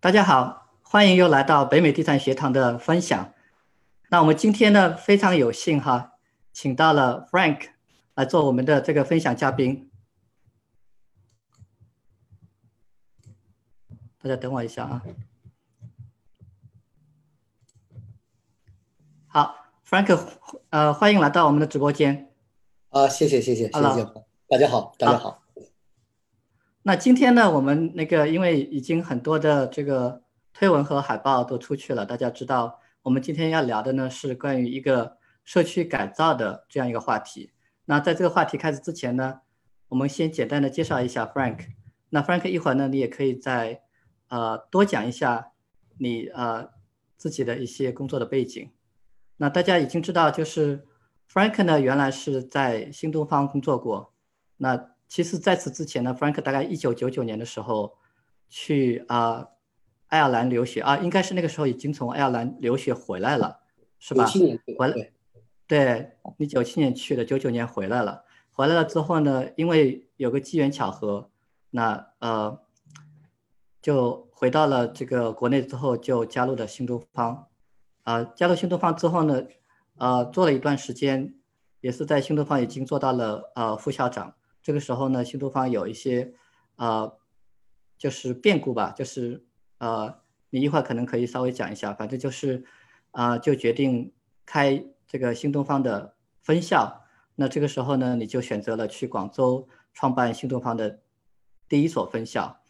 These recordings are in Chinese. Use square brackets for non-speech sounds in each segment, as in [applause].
大家好，欢迎又来到北美地产学堂的分享。那我们今天呢非常有幸哈，请到了 Frank 来做我们的这个分享嘉宾。大家等我一下啊。好，Frank，呃，欢迎来到我们的直播间。啊，谢谢谢谢谢谢，大家好，大家好。那今天呢，我们那个因为已经很多的这个推文和海报都出去了，大家知道，我们今天要聊的呢是关于一个社区改造的这样一个话题。那在这个话题开始之前呢，我们先简单的介绍一下 Frank。那 Frank 一会儿呢，你也可以再呃多讲一下你呃自己的一些工作的背景。那大家已经知道，就是 Frank 呢原来是在新东方工作过，那。其实，在此之前呢，Frank 大概一九九九年的时候去啊爱尔兰留学啊，应该是那个时候已经从爱尔兰留学回来了，是吧？回来，对你九七年去的，九九年回来了。回来了之后呢，因为有个机缘巧合，那呃就回到了这个国内之后，就加入了新东方。啊，加入新东方之后呢，呃，做了一段时间，也是在新东方已经做到了呃副校长。这个时候呢，新东方有一些，呃，就是变故吧，就是呃，你一会儿可能可以稍微讲一下，反正就是，啊，就决定开这个新东方的分校。那这个时候呢，你就选择了去广州创办新东方的第一所分校。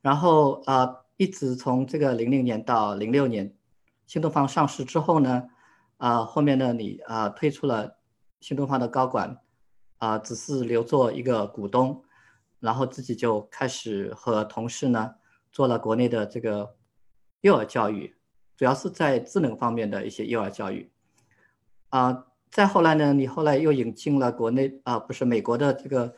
然后啊，一直从这个零零年到零六年，新东方上市之后呢，啊，后面呢，你啊退出了新东方的高管。啊，只是留作一个股东，然后自己就开始和同事呢做了国内的这个幼儿教育，主要是在智能方面的一些幼儿教育。啊，再后来呢，你后来又引进了国内啊，不是美国的这个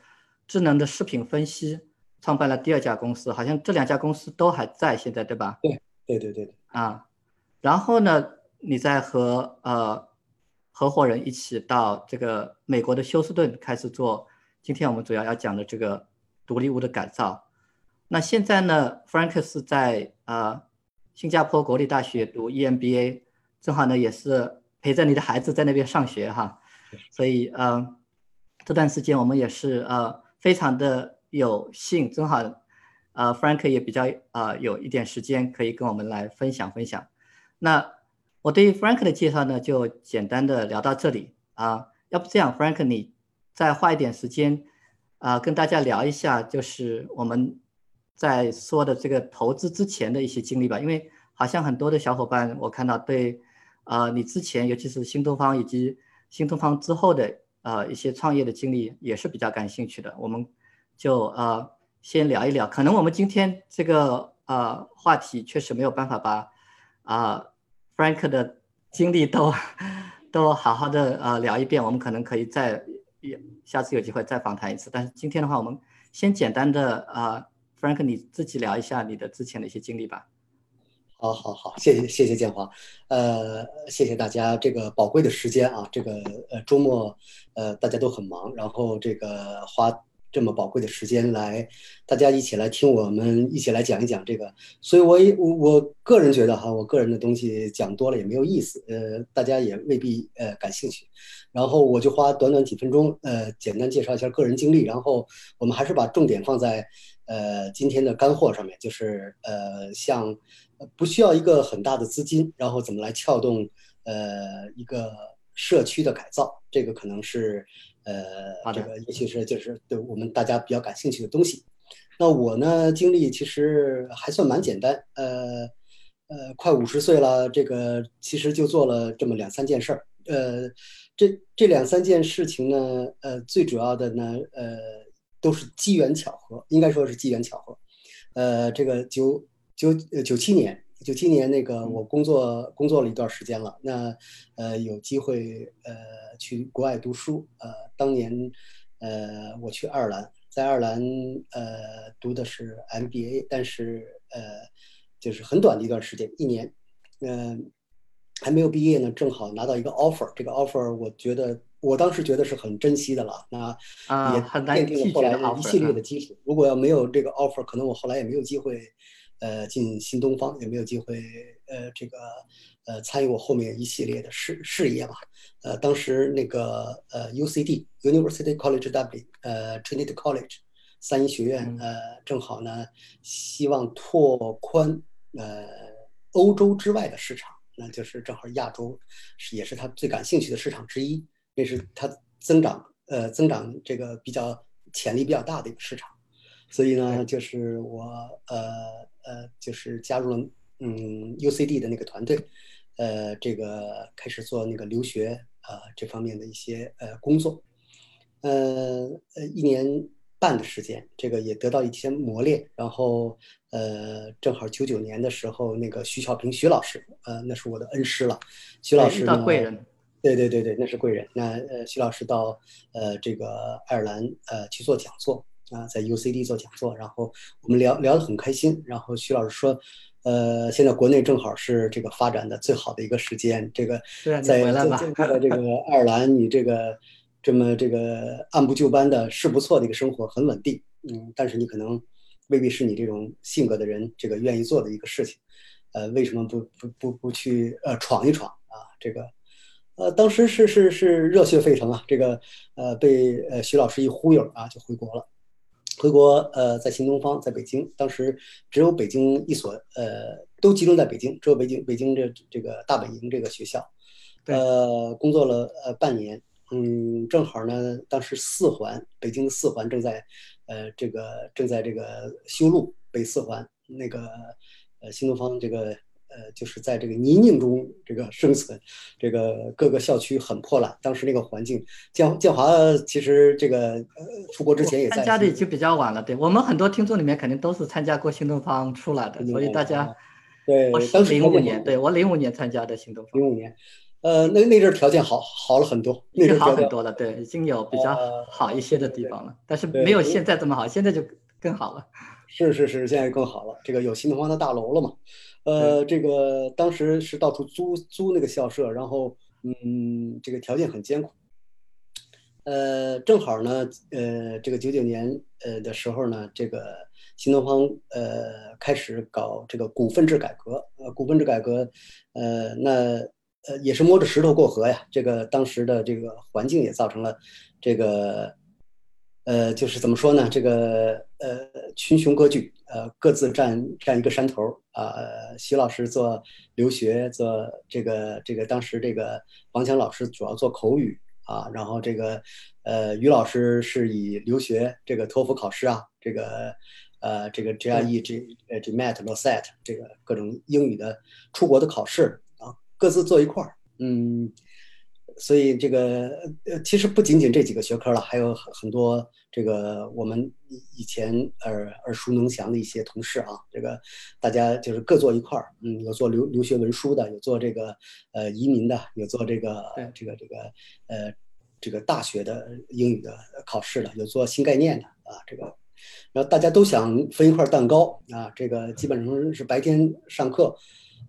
智能的视频分析，创办了第二家公司，好像这两家公司都还在现在，对吧？对，对对对啊，然后呢，你再和呃。合伙人一起到这个美国的休斯顿开始做，今天我们主要要讲的这个独立屋的改造。那现在呢，Frank 是在呃新加坡国立大学读 EMBA，正好呢也是陪着你的孩子在那边上学哈，所以呃这段时间我们也是呃非常的有幸，正好呃 Frank 也比较呃有一点时间可以跟我们来分享分享。那我对 Frank 的介绍呢，就简单的聊到这里啊。要不这样，Frank，你再花一点时间啊，跟大家聊一下，就是我们在说的这个投资之前的一些经历吧。因为好像很多的小伙伴，我看到对啊，你之前尤其是新东方以及新东方之后的呃一些创业的经历也是比较感兴趣的。我们就呃先聊一聊。可能我们今天这个呃话题确实没有办法把啊。Frank 的经历都 [laughs] 都好好的呃聊一遍，我们可能可以再下次有机会再访谈一次。但是今天的话，我们先简单的呃，Frank 你自己聊一下你的之前的一些经历吧。好，好，好，谢谢，谢谢建华，呃，谢谢大家这个宝贵的时间啊，这个呃周末呃大家都很忙，然后这个花。这么宝贵的时间来，大家一起来听我们一起来讲一讲这个，所以我也我我个人觉得哈，我个人的东西讲多了也没有意思，呃，大家也未必呃感兴趣，然后我就花短短几分钟，呃，简单介绍一下个人经历，然后我们还是把重点放在呃今天的干货上面，就是呃像不需要一个很大的资金，然后怎么来撬动呃一个社区的改造，这个可能是。呃，这个尤其是就是对我们大家比较感兴趣的东西。那我呢，经历其实还算蛮简单。呃呃，快五十岁了，这个其实就做了这么两三件事儿。呃，这这两三件事情呢，呃，最主要的呢，呃，都是机缘巧合，应该说是机缘巧合。呃，这个九九九七年。九七年那个，我工作工作了一段时间了，那呃有机会呃去国外读书，呃当年呃我去爱尔兰，在爱尔兰呃读的是 MBA，但是呃就是很短的一段时间，一年，嗯还没有毕业呢，正好拿到一个 offer，这个 offer 我觉得我当时觉得是很珍惜的了，那也奠定了后来的一系列的基础。如果要没有这个 offer，可能我后来也没有机会。呃进新东方，也没有机会呃这个呃参与我后面一系列的事事业吧。呃，当时那个呃 UCD University College Dublin 呃 Trinity College 三一学院呃正好呢希望拓宽呃欧洲之外的市场，那就是正好亚洲是也是他最感兴趣的市场之一，那是他增长呃增长这个比较潜力比较大的一个市场。所以呢，就是我呃呃，就是加入了嗯 UCD 的那个团队，呃，这个开始做那个留学啊这方面的一些呃工作，呃呃一年半的时间，这个也得到一些磨练。然后呃，正好九九年的时候，那个徐小平徐老师，呃，那是我的恩师了。徐老师呢？贵人。对对对对，那是贵人。那呃，徐老师到呃这个爱尔兰呃去做讲座。啊，在 UCD 做讲座，然后我们聊聊得很开心。然后徐老师说，呃，现在国内正好是这个发展的最好的一个时间。这个在在在这个 [laughs] 爱尔兰，你这个这么这个按部就班的是不错的一个生活，很稳定。嗯，但是你可能未必是你这种性格的人这个愿意做的一个事情。呃，为什么不不不不去呃闯一闯啊？这个呃，当时是是是热血沸腾啊！这个呃被呃徐老师一忽悠啊，就回国了。回国，呃，在新东方，在北京，当时只有北京一所，呃，都集中在北京，只有北京，北京这这个大本营这个学校，呃，工作了呃半年，嗯，正好呢，当时四环，北京的四环正在，呃，这个正在这个修路，北四环那个，呃，新东方这个。呃，就是在这个泥泞中这个生存，这个各个校区很破烂。当时那个环境，建建华其实这个呃出国之前也参加的已经比较晚了。对我们很多听众里面肯定都是参加过新东方出来的，所以大家对，我是零五年，对我零五年参加的新东方。零五年，呃，那那阵条件好好了很多，那阵好很多了。对，已经有比较好一些的地方了，但是没有现在这么好，现在就更好了。是是是，现在更好了。这个有新东方的大楼了嘛？呃，这个当时是到处租租那个校舍，然后嗯，这个条件很艰苦。呃，正好呢，呃，这个九九年呃的时候呢，这个新东方呃开始搞这个股份制改革。呃，股份制改革，呃，那呃也是摸着石头过河呀。这个当时的这个环境也造成了这个。呃，就是怎么说呢？这个呃，群雄割据，呃，各自占占一个山头啊。徐老师做留学，做这个这个，当时这个王强老师主要做口语啊，然后这个呃，于老师是以留学这个托福考试啊，这个呃，这个 GRE、G 呃 GMAT、LSAT 这个各种英语的出国的考试啊，各自坐一块儿，嗯。所以这个呃，其实不仅仅这几个学科了，还有很很多这个我们以前耳耳熟能详的一些同事啊，这个大家就是各做一块儿，嗯，有做留留学文书的，有做这个呃移民的，有做这个这个这个呃这个大学的英语的考试的，有做新概念的啊，这个，然后大家都想分一块蛋糕啊，这个基本上是白天上课。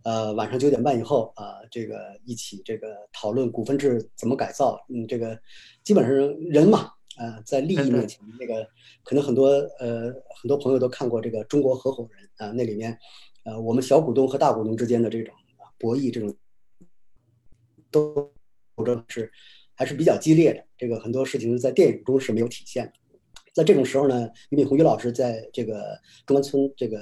呃，晚上九点半以后啊，这个一起这个讨论股份制怎么改造。嗯，这个基本上人嘛，呃，在利益面前，那个可能很多呃很多朋友都看过这个《中国合伙人》啊，那里面呃我们小股东和大股东之间的这种博弈，这种都斗争是还是比较激烈的。这个很多事情在电影中是没有体现的。在这种时候呢，俞敏洪俞老师在这个中关村这个。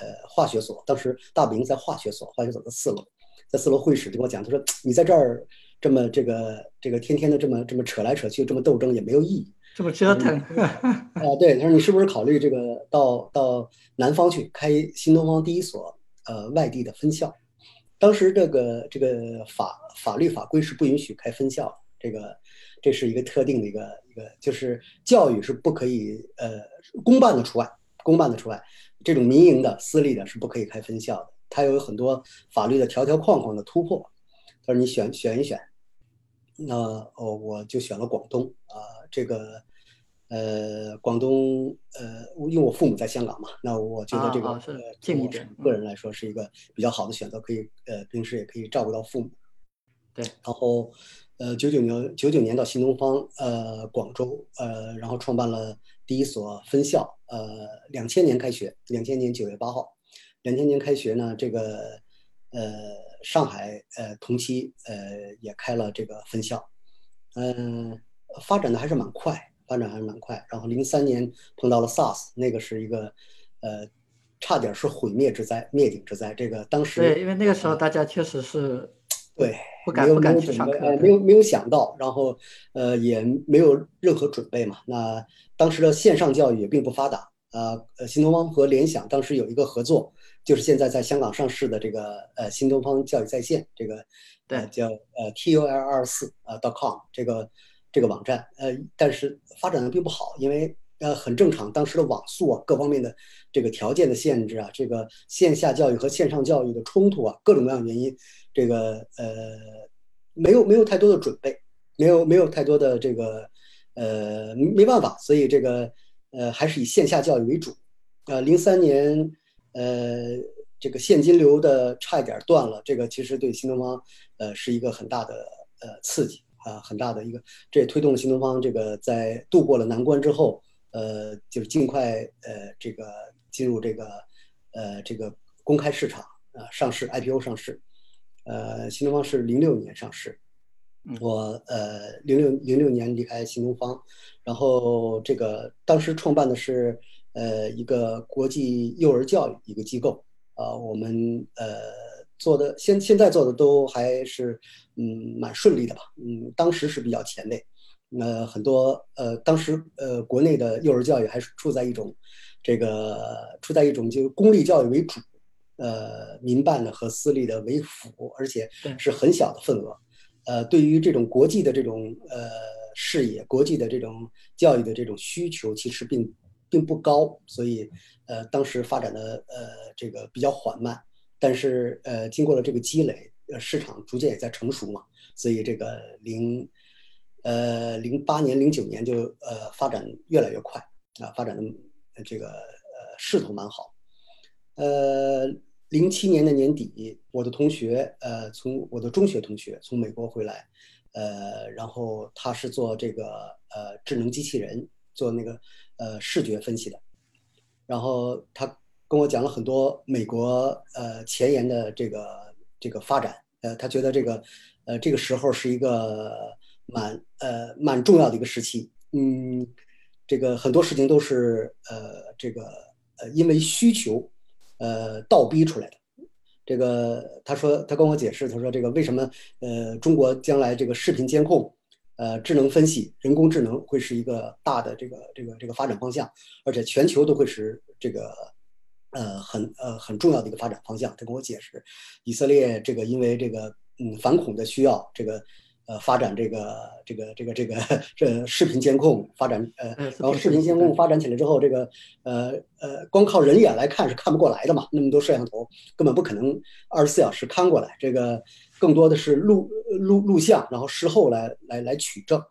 呃，化学所当时大本营在化学所，化学所的四楼，在四楼会议室就跟我讲，他说你在这儿这么这个这个天天的这么这么扯来扯去，这么斗争也没有意义，[laughs] 这么折腾啊。对，他说你是不是考虑这个到到南方去开新东方第一所呃外地的分校？当时这个这个法法律法规是不允许开分校，这个这是一个特定的一个一个，就是教育是不可以呃公办的除外，公办的除外。这种民营的、私立的是不可以开分校的，它有很多法律的条条框框的突破。他说：“你选选一选。”那哦，我就选了广东啊。这个呃，广东呃，因为我父母在香港嘛，那我觉得这个近一点，个人来说是一个比较好的选择，可以呃，平时也可以照顾到父母。对，然后呃，九九年九九年到新东方呃广州呃，然后创办了。第一所分校，呃，两千年开学，两千年九月八号，两千年开学呢，这个呃上海呃同期呃也开了这个分校，嗯，发展的还是蛮快，发展还是蛮快。然后零三年碰到了 SARS，那个是一个呃差点是毁灭之灾、灭顶之灾。这个当时对，因为那个时候大家确实是对不敢不敢去上课，没有没有想到，然后呃也没有任何准备嘛。那当时的线上教育也并不发达。呃呃，新东方和联想当时有一个合作，就是现在在香港上市的这个呃新东方教育在线，这个对叫呃 T U L 二四呃 dot com 这个这个网站，呃，但是发展的并不好，因为呃很正常，当时的网速啊，各方面的这个条件的限制啊，这个线下教育和线上教育的冲突啊，各种各样原因，这个呃没有没有太多的准备，没有没有太多的这个呃没办法，所以这个。呃，还是以线下教育为主，呃，零三年，呃，这个现金流的差一点断了，这个其实对新东方，呃，是一个很大的呃刺激啊，很大的一个，这也推动了新东方这个在度过了难关之后，呃，就是尽快呃这个进入这个呃这个公开市场啊上市 IPO 上市，呃，新东方是零六年上市。我呃，零六零六年离开新东方，然后这个当时创办的是呃一个国际幼儿教育一个机构。啊，我们呃做的现现在做的都还是嗯蛮顺利的吧，嗯，当时是比较前卫，呃很多呃当时呃国内的幼儿教育还是处在一种这个处在一种就公立教育为主，呃民办的和私立的为辅，而且是很小的份额。呃，对于这种国际的这种呃视野，国际的这种教育的这种需求，其实并并不高，所以呃，当时发展的呃这个比较缓慢。但是呃，经过了这个积累，呃，市场逐渐也在成熟嘛，所以这个零呃零八年、零九年就呃发展越来越快啊，发展的这个呃势头蛮好，呃。零七年的年底，我的同学，呃，从我的中学同学从美国回来，呃，然后他是做这个呃智能机器人，做那个呃视觉分析的，然后他跟我讲了很多美国呃前沿的这个这个发展，呃，他觉得这个呃这个时候是一个蛮呃蛮重要的一个时期，嗯，这个很多事情都是呃这个呃因为需求。呃，倒逼出来的，这个他说，他跟我解释，他说这个为什么呃，中国将来这个视频监控、呃，智能分析、人工智能会是一个大的这个这个这个发展方向，而且全球都会是这个呃很呃很重要的一个发展方向。他跟我解释，以色列这个因为这个嗯反恐的需要，这个。呃，发展这个这个这个这个这视频监控发展，呃，然后视频监控发展起来之后，这个呃呃，光靠人眼来看是看不过来的嘛，那么多摄像头根本不可能二十四小时看过来，这个更多的是录录录像，然后事后来来来取证，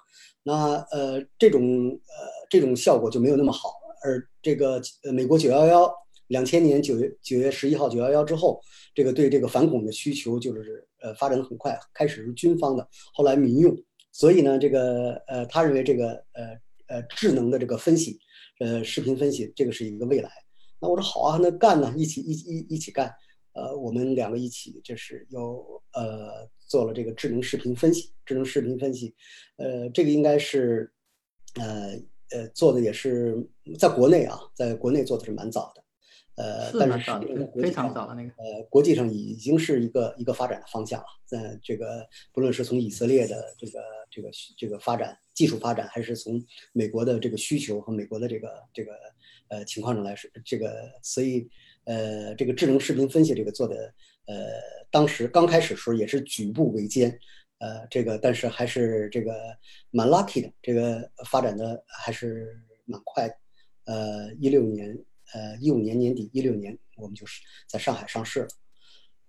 那呃这种呃这种效果就没有那么好，而这个呃美国九幺幺两千年九月九月十一号九幺幺之后，这个对这个反恐的需求就是。呃，发展的很快，开始是军方的，后来民用，所以呢，这个呃，他认为这个呃呃智能的这个分析，呃视频分析，这个是一个未来。那我说好啊，那干呢，一起一一一起干。呃，我们两个一起就是又呃做了这个智能视频分析，智能视频分析，呃，这个应该是呃呃做的也是在国内啊，在国内做的是蛮早的。呃，但是非常早的那个，呃，国际上已经是一个一个发展的方向了。在这个不论是从以色列的这个这个这个发展技术发展，还是从美国的这个需求和美国的这个这个呃情况上来说，这个所以呃这个智能视频分析这个做的呃当时刚开始时候也是举步维艰，呃这个但是还是这个蛮 lucky 的，这个发展的还是蛮快的，呃一六年。呃，一五年年底，一六年我们就是在上海上市了。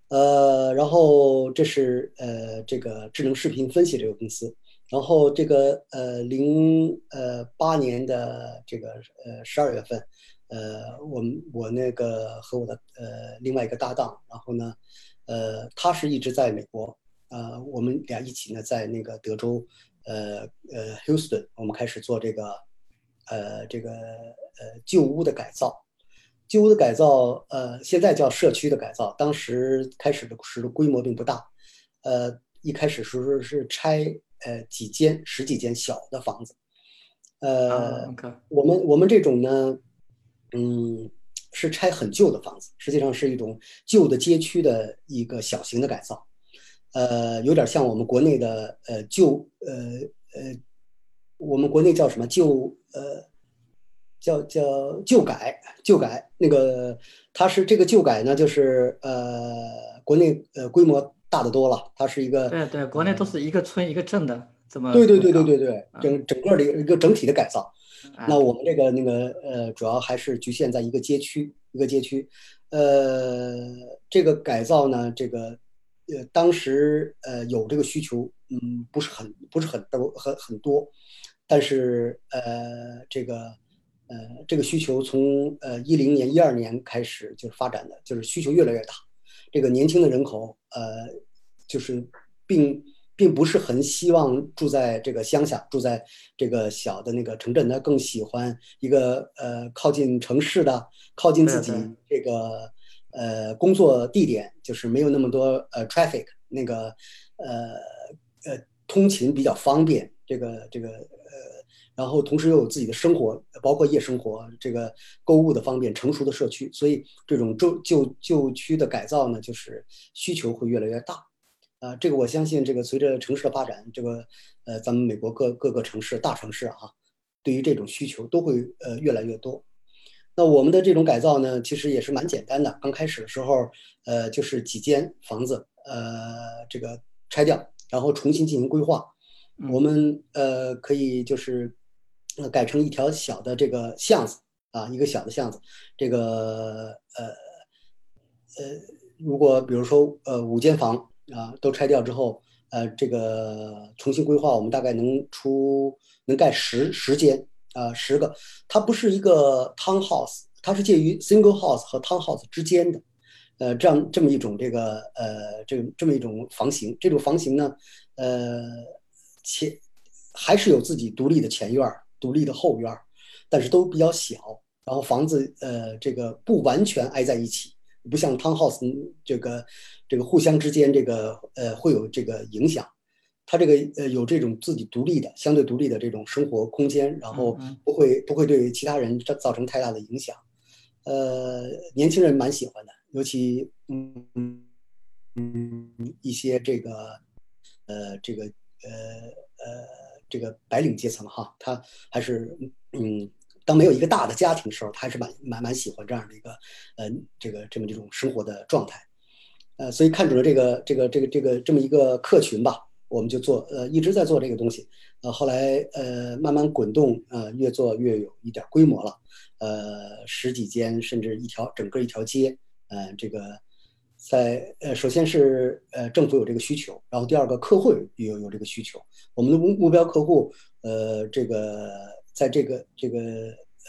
呃，然后这是呃这个智能视频分析这个公司。然后这个呃零呃八年的这个呃十二月份，呃我们我那个和我的呃另外一个搭档，然后呢，呃他是一直在美国，呃我们俩一起呢在那个德州，呃呃 Houston，我们开始做这个呃这个呃旧屋的改造。旧屋的改造，呃，现在叫社区的改造，当时开始的时候规模并不大，呃，一开始时候是拆呃几间十几间小的房子，呃，我们我们这种呢，嗯，是拆很旧的房子，实际上是一种旧的街区的一个小型的改造，呃，有点像我们国内的呃旧呃呃，我们国内叫什么旧呃。叫叫旧改旧改那个，它是这个旧改呢，就是呃，国内呃规模大得多了，它是一个对对，国内都是一个村一个镇的，怎么对对对对对对，整整个的一个整体的改造。那我们这个那个呃，主要还是局限在一个街区一个街区，呃，这个改造呢，这个呃当时呃有这个需求，嗯，不是很不是很多很很多，但是呃这个。呃，这个需求从呃一零年、一二年开始就是发展的，就是需求越来越大。这个年轻的人口，呃，就是并并不是很希望住在这个乡下，住在这个小的那个城镇，他更喜欢一个呃靠近城市的、靠近自己这个呃工作地点，就是没有那么多呃 traffic，那个呃呃通勤比较方便，这个这个。然后同时又有自己的生活，包括夜生活，这个购物的方便，成熟的社区，所以这种旧旧旧区的改造呢，就是需求会越来越大。啊，这个我相信，这个随着城市的发展，这个呃，咱们美国各各个城市、大城市啊，对于这种需求都会呃越来越多。那我们的这种改造呢，其实也是蛮简单的。刚开始的时候，呃，就是几间房子，呃，这个拆掉，然后重新进行规划。我们呃可以就是。那改成一条小的这个巷子啊，一个小的巷子。这个呃呃，如果比如说呃五间房啊都拆掉之后，呃这个重新规划，我们大概能出能盖十十间啊十个。它不是一个 townhouse，它是介于 single house 和 townhouse 之间的，呃这样这么一种这个呃这这么一种房型。这种房型呢，呃前还是有自己独立的前院儿。独立的后院儿，但是都比较小，然后房子呃这个不完全挨在一起，不像 townhouse 这个这个互相之间这个呃会有这个影响，它这个呃有这种自己独立的相对独立的这种生活空间，然后不会不会对其他人造造成太大的影响，呃年轻人蛮喜欢的，尤其嗯嗯一些这个呃这个呃呃。这个白领阶层哈，他还是嗯，当没有一个大的家庭的时候，他还是蛮蛮蛮喜欢这样的一个呃，这个这么这种生活的状态，呃，所以看准了这个这个这个这个这么一个客群吧，我们就做呃一直在做这个东西，呃，后来呃慢慢滚动，呃，越做越有一点规模了，呃，十几间甚至一条整个一条街，呃，这个。在呃，首先是呃，政府有这个需求，然后第二个客户有有这个需求。我们的目目标客户，呃，这个在这个这个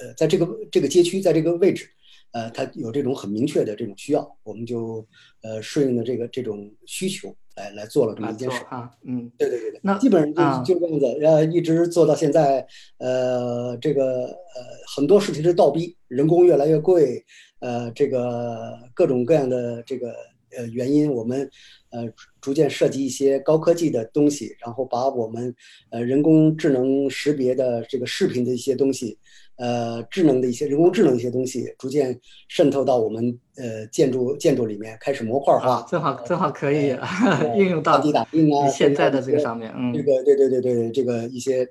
呃，在这个这个街区，在这个位置，呃，他有这种很明确的这种需要，我们就呃顺应的这个这种需求来来做了这么一件事啊。嗯，对对对对，那基本上就就这样子，呃，一直做到现在，呃，这个呃很多事情是倒逼，人工越来越贵。呃，这个各种各样的这个呃原因，我们呃逐渐设计一些高科技的东西，然后把我们呃人工智能识别的这个视频的一些东西，呃智能的一些人工智能一些东西，逐渐渗透到我们呃建筑建筑里面，开始模块化，正好正好可以 [laughs] 应用到地打印啊现在的这个上面，嗯，这个对对对对这个一些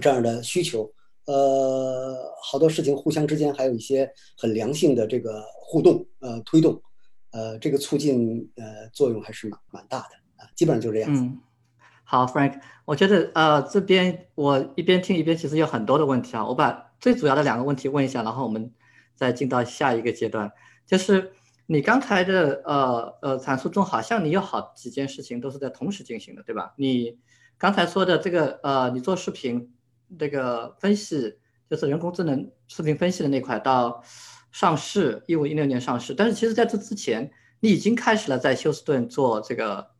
这样的需求。呃，好多事情互相之间还有一些很良性的这个互动，呃，推动，呃，这个促进呃作用还是蛮蛮大的啊，基本上就这样子。嗯，好，Frank，我觉得呃这边我一边听一边其实有很多的问题啊，我把最主要的两个问题问一下，然后我们再进到下一个阶段，就是你刚才的呃呃阐述中，好像你有好几件事情都是在同时进行的，对吧？你刚才说的这个呃，你做视频。这个分析就是人工智能视频分析的那块到上市，一五一六年上市。但是其实在这之前，你已经开始了在休斯顿做这个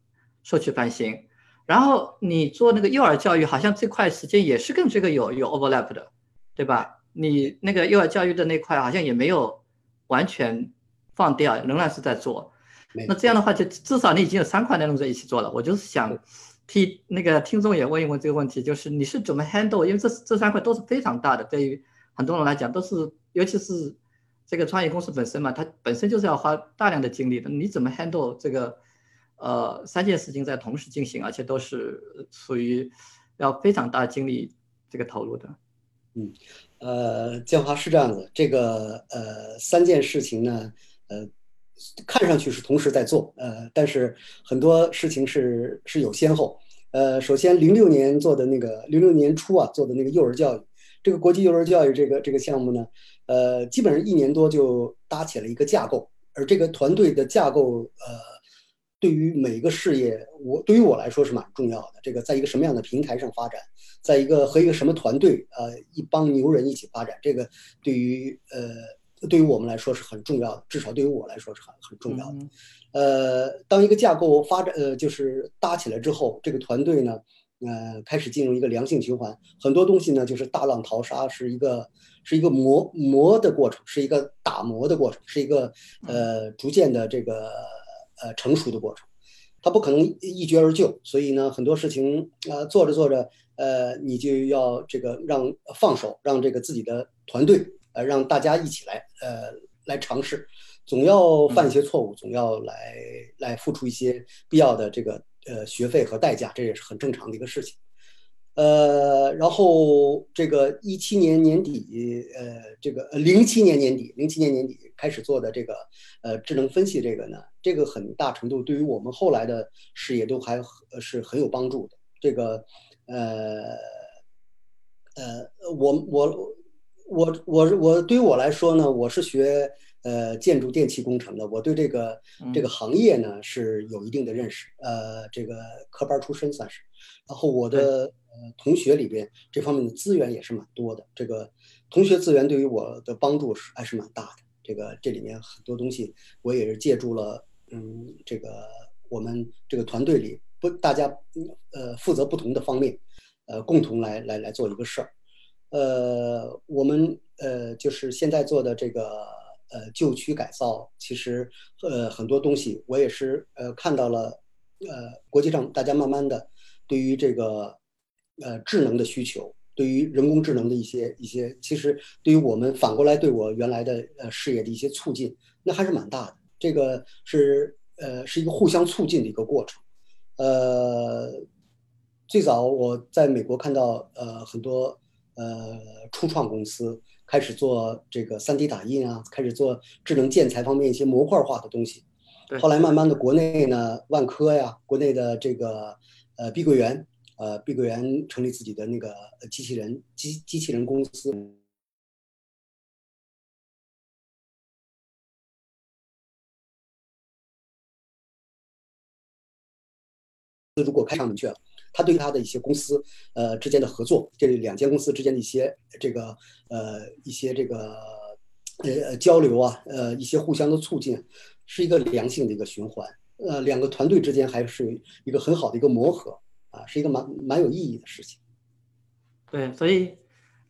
社区翻新，然后你做那个幼儿教育，好像这块时间也是跟这个有有 overlap 的，对吧？你那个幼儿教育的那块好像也没有完全放掉，仍然是在做。那这样的话，就至少你已经有三块内容在一起做了。我就是想替那个听众也问一问这个问题，就是你是怎么 handle？因为这这三块都是非常大的，对于很多人来讲都是，尤其是这个创业公司本身嘛，它本身就是要花大量的精力的。你怎么 handle 这个呃三件事情在同时进行，而且都是属于要非常大精力这个投入的？嗯，呃，建华是这样子，这个呃三件事情呢，呃。看上去是同时在做，呃，但是很多事情是是有先后。呃，首先零六年做的那个零六年初啊做的那个幼儿教育，这个国际幼儿教育这个这个项目呢，呃，基本上一年多就搭起了一个架构，而这个团队的架构，呃，对于每个事业，我对于我来说是蛮重要的。这个在一个什么样的平台上发展，在一个和一个什么团队，呃，一帮牛人一起发展，这个对于呃。对于我们来说是很重要的，至少对于我来说是很很重要的。呃，当一个架构发展，呃，就是搭起来之后，这个团队呢，呃，开始进入一个良性循环。很多东西呢，就是大浪淘沙，是一个是一个磨磨的过程，是一个打磨的过程，是一个呃逐渐的这个呃成熟的过程。它不可能一决而就，所以呢，很多事情呃做着做着，呃，你就要这个让放手，让这个自己的团队。呃，让大家一起来，呃，来尝试，总要犯一些错误，总要来来付出一些必要的这个呃学费和代价，这也是很正常的一个事情。呃，然后这个一七年年底，呃，这个零七年年底，零七年年底开始做的这个呃智能分析这个呢，这个很大程度对于我们后来的事业都还是很有帮助的。这个呃呃，我我。我我我对于我来说呢，我是学呃建筑电气工程的，我对这个这个行业呢是有一定的认识，呃，这个科班出身算是。然后我的呃同学里边这方面的资源也是蛮多的，这个同学资源对于我的帮助是还是蛮大的。这个这里面很多东西我也是借助了，嗯，这个我们这个团队里不大家呃负责不同的方面，呃，共同来来来做一个事儿。呃，我们呃就是现在做的这个呃旧区改造，其实呃很多东西我也是呃看到了，呃国际上大家慢慢的对于这个呃智能的需求，对于人工智能的一些一些，其实对于我们反过来对我原来的呃事业的一些促进，那还是蛮大的。这个是呃是一个互相促进的一个过程。呃，最早我在美国看到呃很多。呃，初创公司开始做这个 3D 打印啊，开始做智能建材方面一些模块化的东西。后来慢慢的，国内呢，万科呀，国内的这个呃碧桂园，呃碧桂园成立自己的那个机器人机机器人公司。如果开上明确了。他对他的一些公司，呃之间的合作，这两间公司之间的一些这个呃一些这个呃交流啊，呃一些互相的促进，是一个良性的一个循环。呃，两个团队之间还是一个很好的一个磨合啊，是一个蛮蛮有意义的事情。对，所以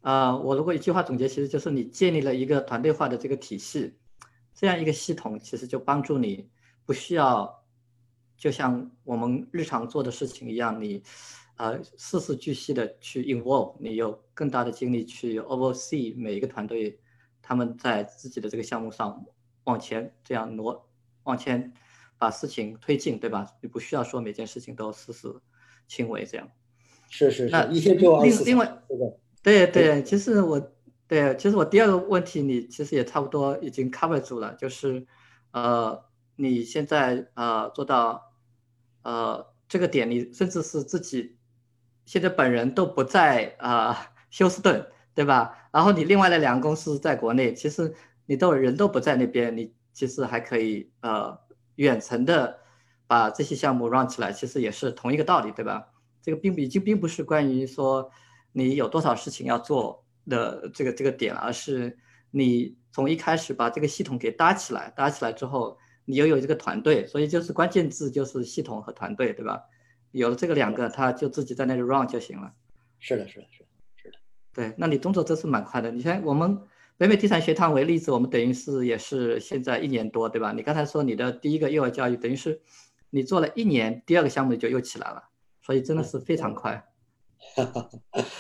啊，我如果一句话总结，其实就是你建立了一个团队化的这个体系，这样一个系统，其实就帮助你不需要。就像我们日常做的事情一样，你，呃，事事俱细的去 involve，你有更大的精力去 oversee 每一个团队，他们在自己的这个项目上往前这样挪，往前把事情推进，对吧？你不需要说每件事情都事事亲为这样。是是是。那一天就另另外，对对，其实我对，其实我第二个问题你其实也差不多已经 cover 住了，就是，呃，你现在呃做到。呃，这个点你甚至是自己现在本人都不在啊休斯顿，对吧？然后你另外的两个公司在国内，其实你都人都不在那边，你其实还可以呃远程的把这些项目 run 起来，其实也是同一个道理，对吧？这个并不已经并不是关于说你有多少事情要做的这个这个点，而是你从一开始把这个系统给搭起来，搭起来之后。你又有这个团队，所以就是关键字就是系统和团队，对吧？有了这个两个，他就自己在那里 run 就行了。是的，是的，是的，是的。对，那你动作真是蛮快的。你看我们北美地产学堂为例子，我们等于是也是现在一年多，对吧？你刚才说你的第一个幼儿教育，等于是你做了一年，第二个项目就又起来了，所以真的是非常快。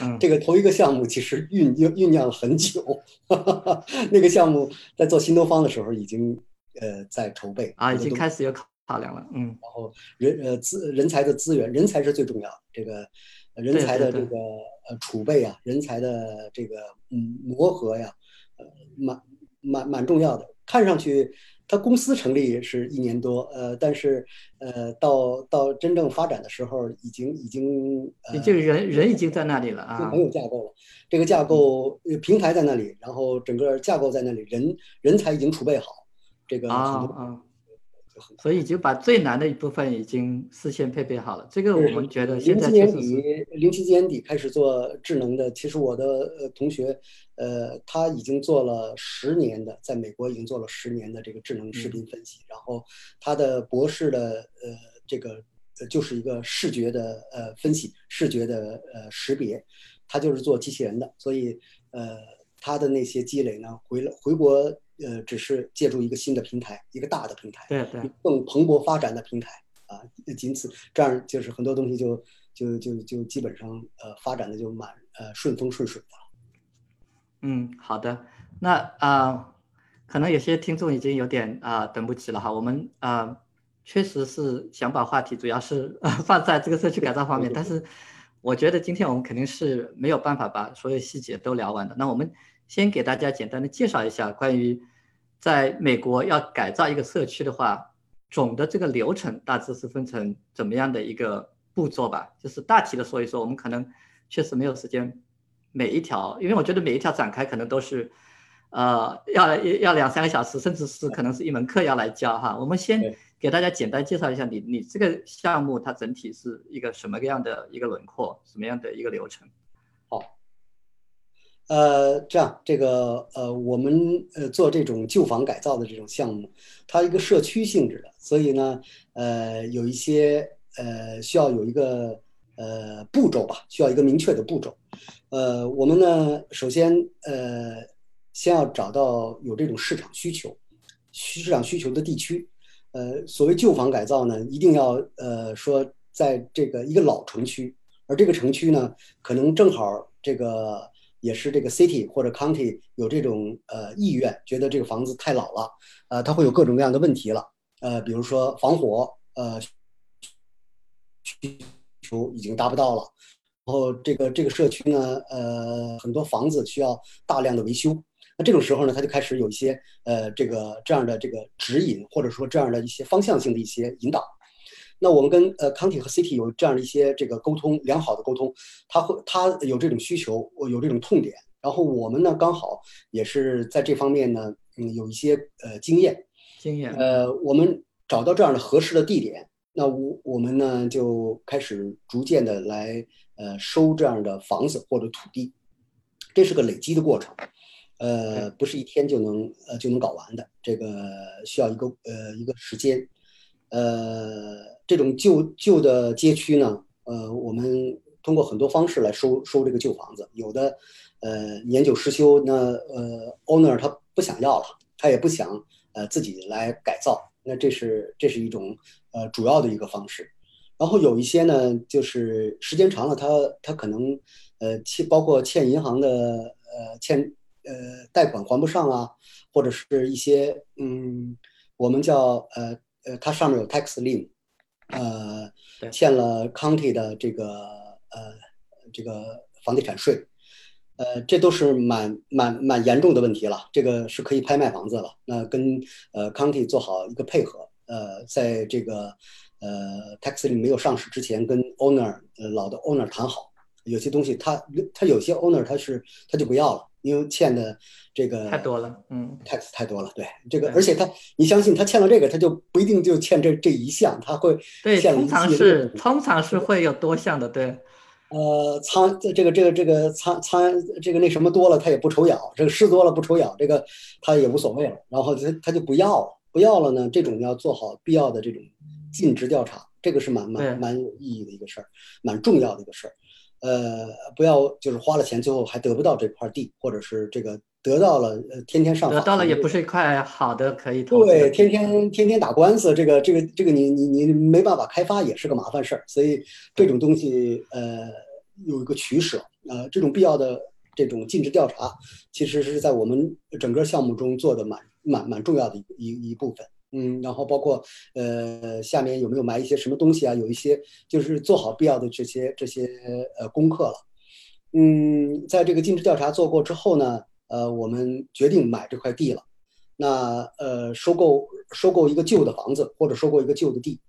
嗯，[laughs] 这个头一个项目其实酝酝酝酿了很久，[laughs] 那个项目在做新东方的时候已经呃在筹备啊，已经开始有考考量了。嗯，然后人呃资人才的资源，人才是最重要的，这个人才的这个呃储备啊，人才的这个嗯磨合呀，呃蛮蛮蛮重要的，看上去。他公司成立是一年多，呃，但是，呃，到到真正发展的时候，已经已经，呃就人人已经在那里了啊，很有架构了。这个架构平台在那里，然后整个架构在那里，人人才已经储备好，这个啊啊。所以就把最难的一部分已经事先配备好了。这个我们觉得现在零七年底，零七年底开始做智能的。其实我的呃同学，呃，他已经做了十年的，在美国已经做了十年的这个智能视频分析。然后他的博士的呃这个就是一个视觉的呃分析，视觉的呃识别，他就是做机器人的。所以呃他的那些积累呢，回了回国。呃，只是借助一个新的平台，一个大的平台，对对，更蓬勃发展的平台啊，仅此这样就是很多东西就就就就基本上呃发展的就蛮呃顺风顺水的。嗯，好的，那啊，可能有些听众已经有点啊等不及了哈，我们啊确实是想把话题主要是 [laughs] 放在这个社区改造方面，但是我觉得今天我们肯定是没有办法把所有细节都聊完的。那我们先给大家简单的介绍一下关于。在美国要改造一个社区的话，总的这个流程大致是分成怎么样的一个步骤吧？就是大体的说一说。我们可能确实没有时间每一条，因为我觉得每一条展开可能都是，呃，要要两三个小时，甚至是可能是一门课要来教哈。我们先给大家简单介绍一下你你这个项目它整体是一个什么样的一个轮廓，什么样的一个流程。呃，这样，这个呃，我们呃做这种旧房改造的这种项目，它一个社区性质的，所以呢，呃，有一些呃需要有一个呃步骤吧，需要一个明确的步骤。呃，我们呢，首先呃，先要找到有这种市场需求，市场需求的地区。呃，所谓旧房改造呢，一定要呃说在这个一个老城区，而这个城区呢，可能正好这个。也是这个 city 或者 county 有这种呃意愿，觉得这个房子太老了，呃，它会有各种各样的问题了，呃，比如说防火，呃，需求已经达不到了，然后这个这个社区呢，呃，很多房子需要大量的维修，那这种时候呢，他就开始有一些呃这个这样的这个指引，或者说这样的一些方向性的一些引导。那我们跟呃康体和 CT 有这样的一些这个沟通良好的沟通，他会他有这种需求，有这种痛点，然后我们呢刚好也是在这方面呢，嗯有一些呃经验，经验，呃我们找到这样的合适的地点，那我我们呢就开始逐渐的来呃收这样的房子或者土地，这是个累积的过程，呃不是一天就能呃就能搞完的，这个需要一个呃一个时间，呃。这种旧旧的街区呢，呃，我们通过很多方式来收收这个旧房子。有的，呃，年久失修，那呃，owner 他不想要了，他也不想呃自己来改造，那这是这是一种呃主要的一个方式。然后有一些呢，就是时间长了，他他可能呃欠包括欠银行的呃欠呃贷款还不上啊，或者是一些嗯，我们叫呃呃，它上面有 tax lien。呃，欠了 county 的这个呃这个房地产税，呃，这都是蛮蛮蛮严重的问题了。这个是可以拍卖房子了。那跟呃 county 做好一个配合，呃，在这个呃 tax lien 没有上市之前，跟 owner 呃老的 owner 谈好，有些东西他他有些 owner 他是他就不要了。因为欠的这个太多了，嗯，太太多了，对这个，而且他，你相信他欠了这个，他就不一定就欠这这一项，他会对，通常是通常是会有多项的，对，呃，仓这个这个这个仓仓这个那什么多了，他也不愁咬，这个事多了不愁咬，这个他也无所谓了，然后他他就不要了，不要了呢，这种要做好必要的这种尽职调查，这个是蛮蛮蛮有意义的一个事儿，蛮重要的一个事儿。呃，不要就是花了钱，最后还得不到这块地，或者是这个得到了呃天天上得到了也不是一块好的可以投对，天天天天打官司，这个这个这个你你你没办法开发也是个麻烦事儿，所以这种东西呃有一个取舍呃这种必要的这种尽职调查，其实是在我们整个项目中做的蛮蛮蛮重要的一一一部分。嗯，然后包括呃，下面有没有埋一些什么东西啊？有一些就是做好必要的这些这些呃功课了。嗯，在这个尽职调查做过之后呢，呃，我们决定买这块地了。那呃，收购收购一个旧的房子或者收购一个旧的地，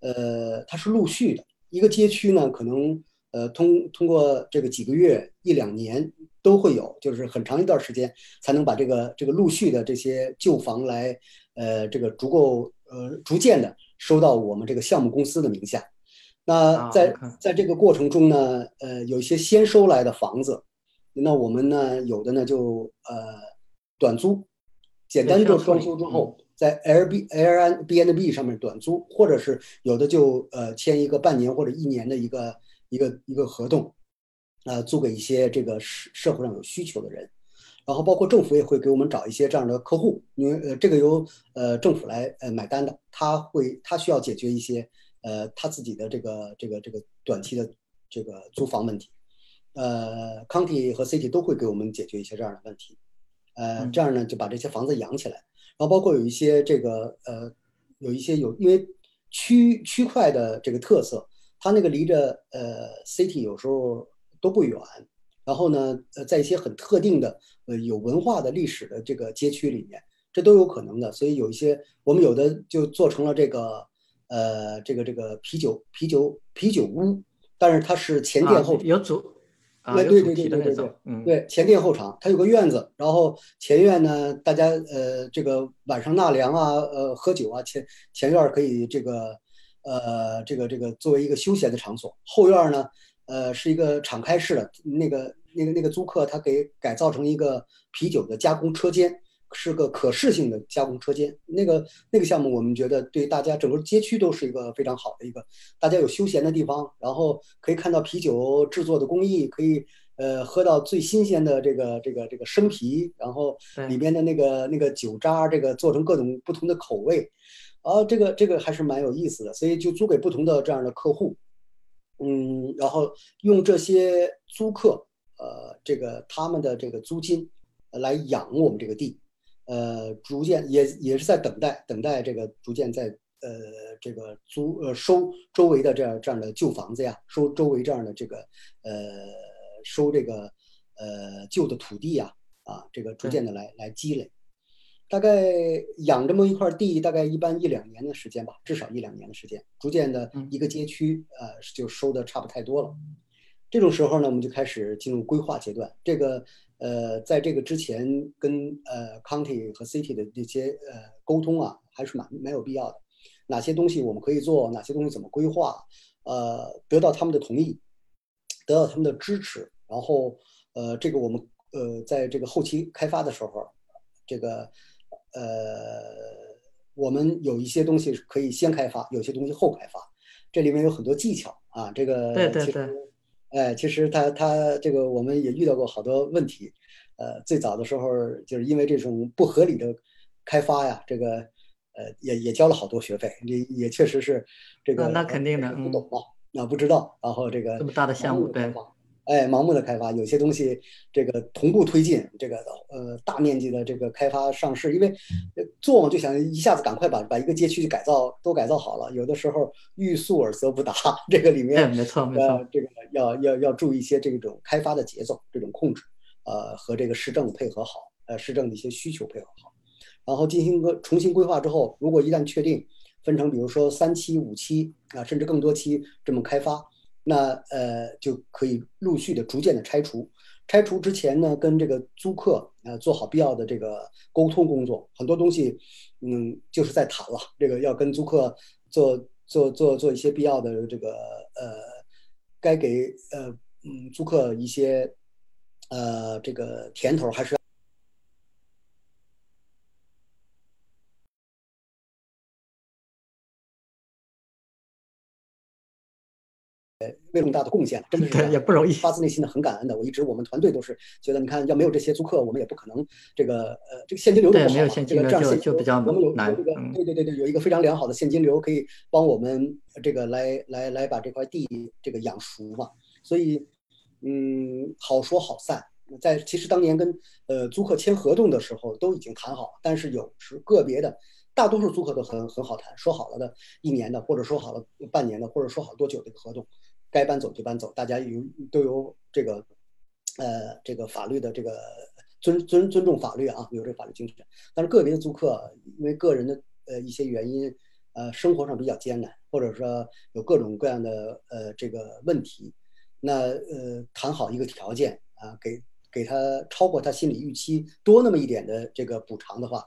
呃，它是陆续的。一个街区呢，可能呃通通过这个几个月一两年都会有，就是很长一段时间才能把这个这个陆续的这些旧房来。呃，这个足够呃，逐渐的收到我们这个项目公司的名下。那在在这个过程中呢，呃，有一些先收来的房子，那我们呢，有的呢就呃短租，简单做装修之后，在 L B L N B N B 上面短租，或者是有的就呃签一个半年或者一年的一个一个一个合同，呃，租给一些这个社社会上有需求的人。然后包括政府也会给我们找一些这样的客户，因为呃这个由呃政府来呃买单的，他会他需要解决一些呃他自己的这个这个这个短期的这个租房问题，呃 county 和 city 都会给我们解决一些这样的问题，呃这样呢就把这些房子养起来，然后包括有一些这个呃有一些有因为区区块的这个特色，它那个离着呃 city 有时候都不远。然后呢，呃，在一些很特定的、呃有文化的历史的这个街区里面，这都有可能的。所以有一些我们有的就做成了这个，呃，这个这个啤酒啤酒啤酒屋，但是它是前店后有主，啊，对对对对对对，嗯，对前店后厂，它有个院子，然后前院呢，大家呃这个晚上纳凉啊，呃喝酒啊，前前院可以这个，呃这个这个作为一个休闲的场所，后院呢。呃，是一个敞开式的，那个、那个、那个租客他给改造成一个啤酒的加工车间，是个可视性的加工车间。那个那个项目，我们觉得对大家整个街区都是一个非常好的一个，大家有休闲的地方，然后可以看到啤酒制作的工艺，可以呃喝到最新鲜的这个这个这个生啤，然后里边的那个那个酒渣，这个做成各种不同的口味，啊，这个这个还是蛮有意思的，所以就租给不同的这样的客户。嗯，然后用这些租客，呃，这个他们的这个租金，来养我们这个地，呃，逐渐也也是在等待，等待这个逐渐在呃这个租呃收周围的这样这样的旧房子呀，收周围这样的这个呃收这个呃旧的土地呀，啊，这个逐渐的来来积累。大概养这么一块地，大概一般一两年的时间吧，至少一两年的时间，逐渐的一个街区，呃，就收的差不太多了。这种时候呢，我们就开始进入规划阶段。这个，呃，在这个之前跟呃 county 和 city 的这些呃沟通啊，还是蛮蛮有必要的。哪些东西我们可以做，哪些东西怎么规划，呃，得到他们的同意，得到他们的支持，然后，呃，这个我们呃在这个后期开发的时候，这个。呃，我们有一些东西可以先开发，有些东西后开发，这里面有很多技巧啊。这个对对对，哎，其实他他这个我们也遇到过好多问题。呃，最早的时候就是因为这种不合理的开发呀，这个呃也也交了好多学费，也也确实是这个那肯定的，不懂嘛，那不知道，然后这个这么大的项目对。哎，盲目的开发，有些东西这个同步推进，这个呃大面积的这个开发上市，因为做嘛就想一下子赶快把把一个街区改造都改造好了，有的时候欲速而则不达，[laughs] 这个里面没错没错，这个要要要注意一些这种开发的节奏，这种控制，呃和这个市政配合好，呃市政的一些需求配合好，然后进行个重新规划之后，如果一旦确定分成比如说三期五期啊甚至更多期这么开发。那呃就可以陆续的、逐渐的拆除。拆除之前呢，跟这个租客呃做好必要的这个沟通工作。很多东西，嗯，就是在谈了。这个要跟租客做做做做一些必要的这个呃，该给呃嗯租客一些呃这个甜头还是。为重大的贡献了，真的也不容易，发自内心的很感恩的。我一直我们团队都是觉得，你看要没有这些租客，我们也不可能这个呃这个现金流都没有现金流就就比较我们有有。这个对对对对，有一个非常良好的现金流，可以帮我们这个来来来把这块地这个养熟嘛。所以嗯，好说好散。在其实当年跟呃租客签合同的时候都已经谈好，但是有时个别的。大多数租客都很很好谈，说好了的一年的，或者说好了半年的，或者说好多久的一个合同，该搬走就搬走，大家有都有这个，呃，这个法律的这个尊尊尊重法律啊，有这个法律精神。但是个别的租客因为个人的呃一些原因，呃，生活上比较艰难，或者说有各种各样的呃这个问题，那呃谈好一个条件啊，给给他超过他心理预期多那么一点的这个补偿的话。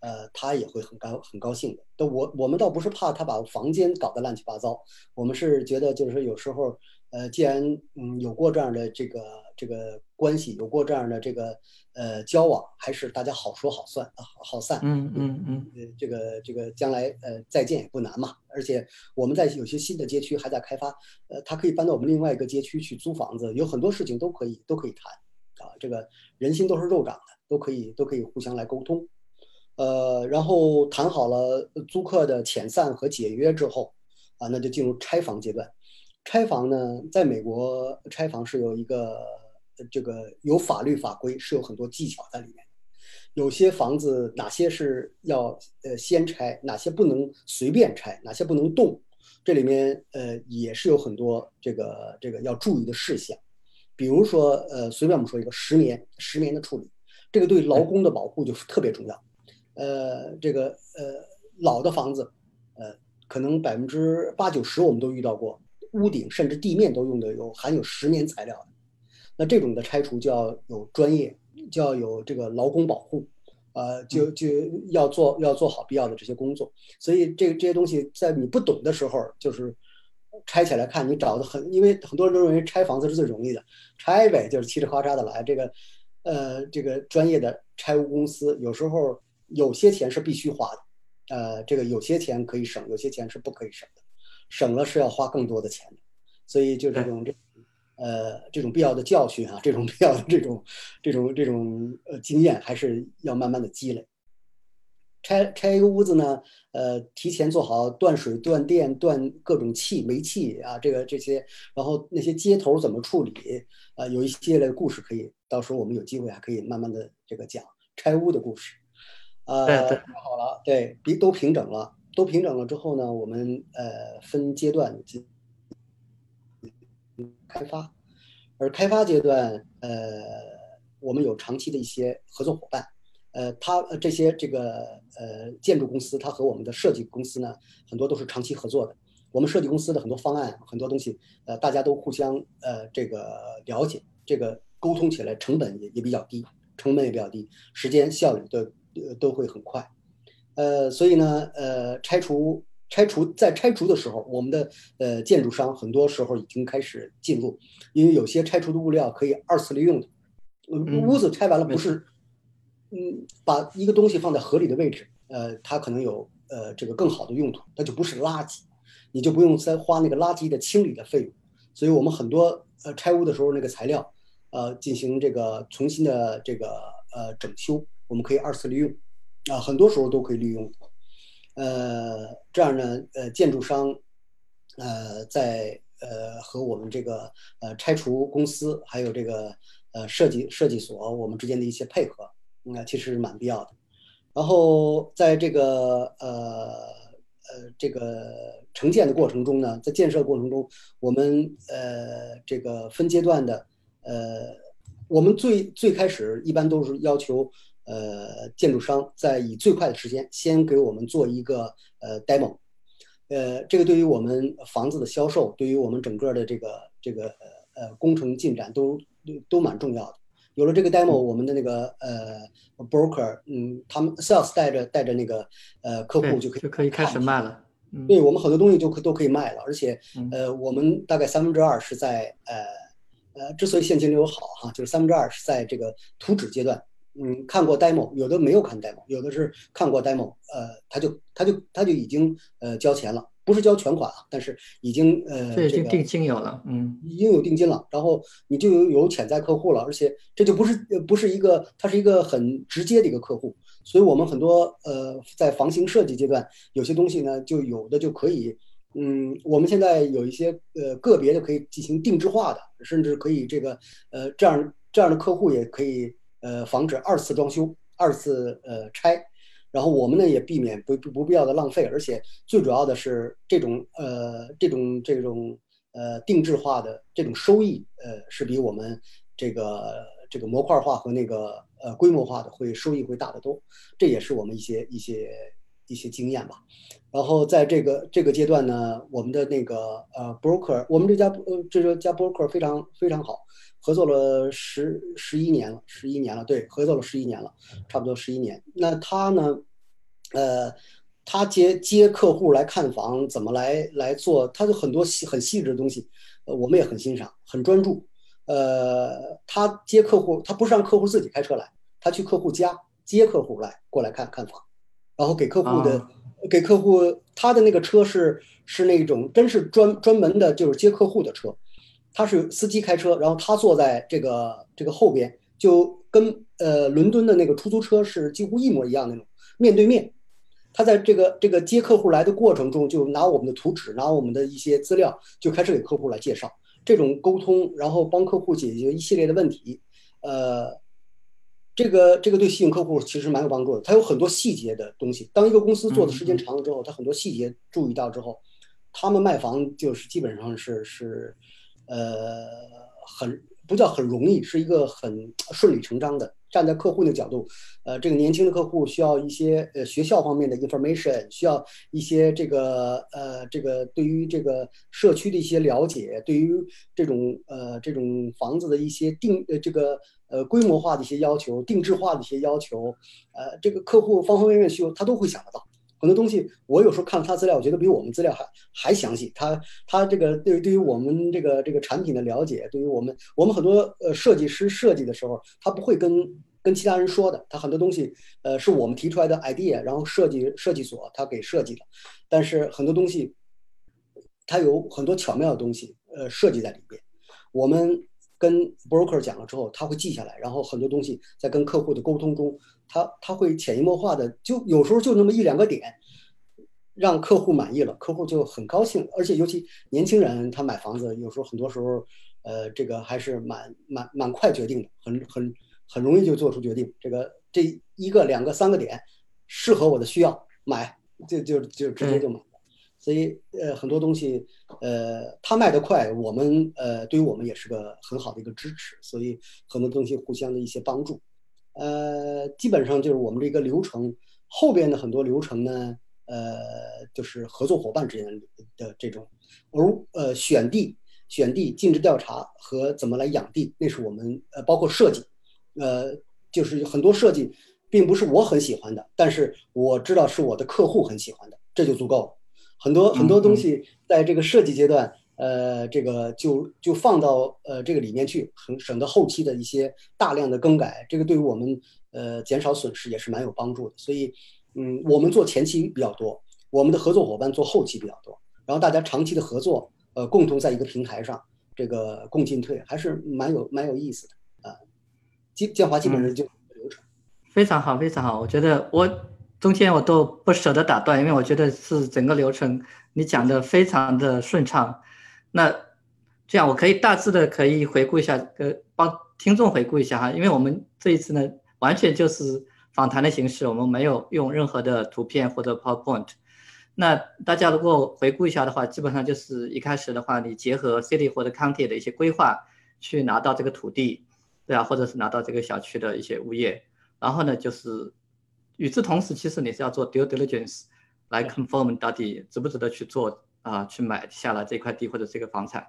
呃，他也会很高很高兴的。但我我们倒不是怕他把房间搞得乱七八糟，我们是觉得就是说有时候，呃，既然嗯有过这样的这个这个关系，有过这样的这个呃交往，还是大家好说好算啊好散。嗯嗯嗯。呃，这个这个将来呃再见也不难嘛。而且我们在有些新的街区还在开发，呃，他可以搬到我们另外一个街区去租房子，有很多事情都可以都可以谈啊。这个人心都是肉长的，都可以都可以互相来沟通。呃，然后谈好了租客的遣散和解约之后，啊，那就进入拆房阶段。拆房呢，在美国拆房是有一个这个有法律法规，是有很多技巧在里面。有些房子哪些是要呃先拆，哪些不能随便拆，哪些不能动，这里面呃也是有很多这个这个要注意的事项。比如说呃，随便我们说一个十年十年的处理，这个对劳工的保护就特别重要。呃，这个呃老的房子，呃，可能百分之八九十我们都遇到过，屋顶甚至地面都用的有含有十年材料的，那这种的拆除就要有专业，就要有这个劳工保护，呃，就就要做要做好必要的这些工作。所以这这些东西在你不懂的时候，就是拆起来看你找的很，因为很多人都认为拆房子是最容易的，拆呗，就是嘁哩喀喳的来。这个呃，这个专业的拆屋公司有时候。有些钱是必须花的，呃，这个有些钱可以省，有些钱是不可以省的，省了是要花更多的钱的，所以就这种这，呃，这种必要的教训啊，这种必要的这种这种这种呃经验，还是要慢慢的积累。拆拆一个屋子呢，呃，提前做好断水、断电、断各种气、煤气啊，这个这些，然后那些接头怎么处理啊，有一系列的故事可以，到时候我们有机会还可以慢慢的这个讲拆屋的故事。呃，好了，对，比都平整了，都平整了之后呢，我们呃分阶段进开发，而开发阶段，呃，我们有长期的一些合作伙伴，呃，他这些这个呃建筑公司，他和我们的设计公司呢，很多都是长期合作的。我们设计公司的很多方案，很多东西，呃，大家都互相呃这个了解，这个沟通起来成本也也比较低，成本也比较低，时间效率的。呃，都会很快，呃，所以呢，呃，拆除拆除在拆除的时候，我们的呃建筑商很多时候已经开始进入，因为有些拆除的物料可以二次利用的，屋子拆完了不是，嗯，把一个东西放在合理的位置，呃，它可能有呃这个更好的用途，它就不是垃圾，你就不用再花那个垃圾的清理的费用，所以我们很多呃拆屋的时候那个材料，呃，进行这个重新的这个呃整修。我们可以二次利用，啊，很多时候都可以利用，呃，这样呢，呃，建筑商，呃，在呃和我们这个呃拆除公司还有这个呃设计设计所我们之间的一些配合，那其实是蛮必要的。然后在这个呃呃这个承建的过程中呢，在建设过程中，我们呃这个分阶段的呃，我们最最开始一般都是要求。呃，建筑商在以最快的时间先给我们做一个呃 demo，呃，这个对于我们房子的销售，对于我们整个的这个这个呃工程进展都都蛮重要的。有了这个 demo，我们的那个呃 broker，嗯，他们 sales 带着带着那个呃客户就可以就可以开始卖了。对我们很多东西就可都可以卖了，而且呃，我们大概三分之二是在呃呃，之所以现金流好哈，就是三分之二是在这个图纸阶段。嗯，看过 demo，有的没有看 demo，有的是看过 demo，呃，他就他就他就已经呃交钱了，不是交全款啊，但是已经呃，这已经定金有了，嗯，已经有定金了，然后你就有有潜在客户了，而且这就不是不是一个，它是一个很直接的一个客户，所以我们很多呃在房型设计阶段，有些东西呢，就有的就可以，嗯，我们现在有一些呃个别的可以进行定制化的，甚至可以这个呃这样这样的客户也可以呃防止二次装修、二次呃拆。然后我们呢也避免不不必要的浪费，而且最主要的是这种呃这种这种呃定制化的这种收益呃是比我们这个这个模块化和那个呃规模化的会收益会大得多，这也是我们一些一些一些经验吧。然后在这个这个阶段呢，我们的那个呃 broker，我们这家呃这家 broker 非常非常好。合作了十十一年了，十一年了，对，合作了十一年了，差不多十一年。那他呢，呃，他接接客户来看房，怎么来来做？他的很多细很细致的东西，呃，我们也很欣赏，很专注。呃，他接客户，他不是让客户自己开车来，他去客户家接客户来过来看看房，然后给客户的给客户他的那个车是是那种真是专专门的，就是接客户的车。他是司机开车，然后他坐在这个这个后边，就跟呃伦敦的那个出租车是几乎一模一样那种面对面。他在这个这个接客户来的过程中，就拿我们的图纸，拿我们的一些资料，就开始给客户来介绍这种沟通，然后帮客户解决一系列的问题。呃，这个这个对吸引客户其实蛮有帮助的。他有很多细节的东西。当一个公司做的时间长了之后，他很多细节注意到之后，他们卖房就是基本上是是。呃，很不叫很容易，是一个很顺理成章的。站在客户的角度，呃，这个年轻的客户需要一些呃学校方面的 information，需要一些这个呃这个对于这个社区的一些了解，对于这种呃这种房子的一些定呃这个呃规模化的一些要求、定制化的一些要求，呃，这个客户方方面面需求他都会想得到。很多东西，我有时候看了他资料，我觉得比我们资料还还详细。他他这个对对于我们这个这个产品的了解，对于我们我们很多呃设计师设计的时候，他不会跟跟其他人说的。他很多东西呃是我们提出来的 idea，然后设计设计所他给设计的。但是很多东西，他有很多巧妙的东西呃设计在里边。我们跟 broker 讲了之后，他会记下来，然后很多东西在跟客户的沟通中。他他会潜移默化的，就有时候就那么一两个点，让客户满意了，客户就很高兴。而且尤其年轻人，他买房子有时候很多时候，呃，这个还是蛮蛮蛮快决定的，很很很容易就做出决定。这个这一个两个三个点，适合我的需要买，就就就直接就买。所以呃，很多东西呃，他卖得快，我们呃，对于我们也是个很好的一个支持。所以很多东西互相的一些帮助。呃，基本上就是我们这个流程后边的很多流程呢，呃，就是合作伙伴之间的这种，而呃选地、选地、尽职调查和怎么来养地，那是我们呃包括设计，呃，就是很多设计并不是我很喜欢的，但是我知道是我的客户很喜欢的，这就足够了。很多很多东西在这个设计阶段。呃，这个就就放到呃这个里面去，很省得后期的一些大量的更改，这个对于我们呃减少损失也是蛮有帮助的。所以，嗯，我们做前期比较多，我们的合作伙伴做后期比较多，然后大家长期的合作，呃，共同在一个平台上，这个共进退还是蛮有蛮有意思的啊。建建华基本上就流程，非常好，非常好。我觉得我中间我都不舍得打断，因为我觉得是整个流程你讲的非常的顺畅。那这样，我可以大致的可以回顾一下，呃，帮听众回顾一下哈，因为我们这一次呢，完全就是访谈的形式，我们没有用任何的图片或者 PowerPoint。那大家如果回顾一下的话，基本上就是一开始的话，你结合 City 或者 County 的一些规划，去拿到这个土地，对啊，或者是拿到这个小区的一些物业，然后呢，就是与此同时，其实你是要做 Due Diligence 来 confirm 到底值不值得去做。啊，去买下了这块地或者这个房产，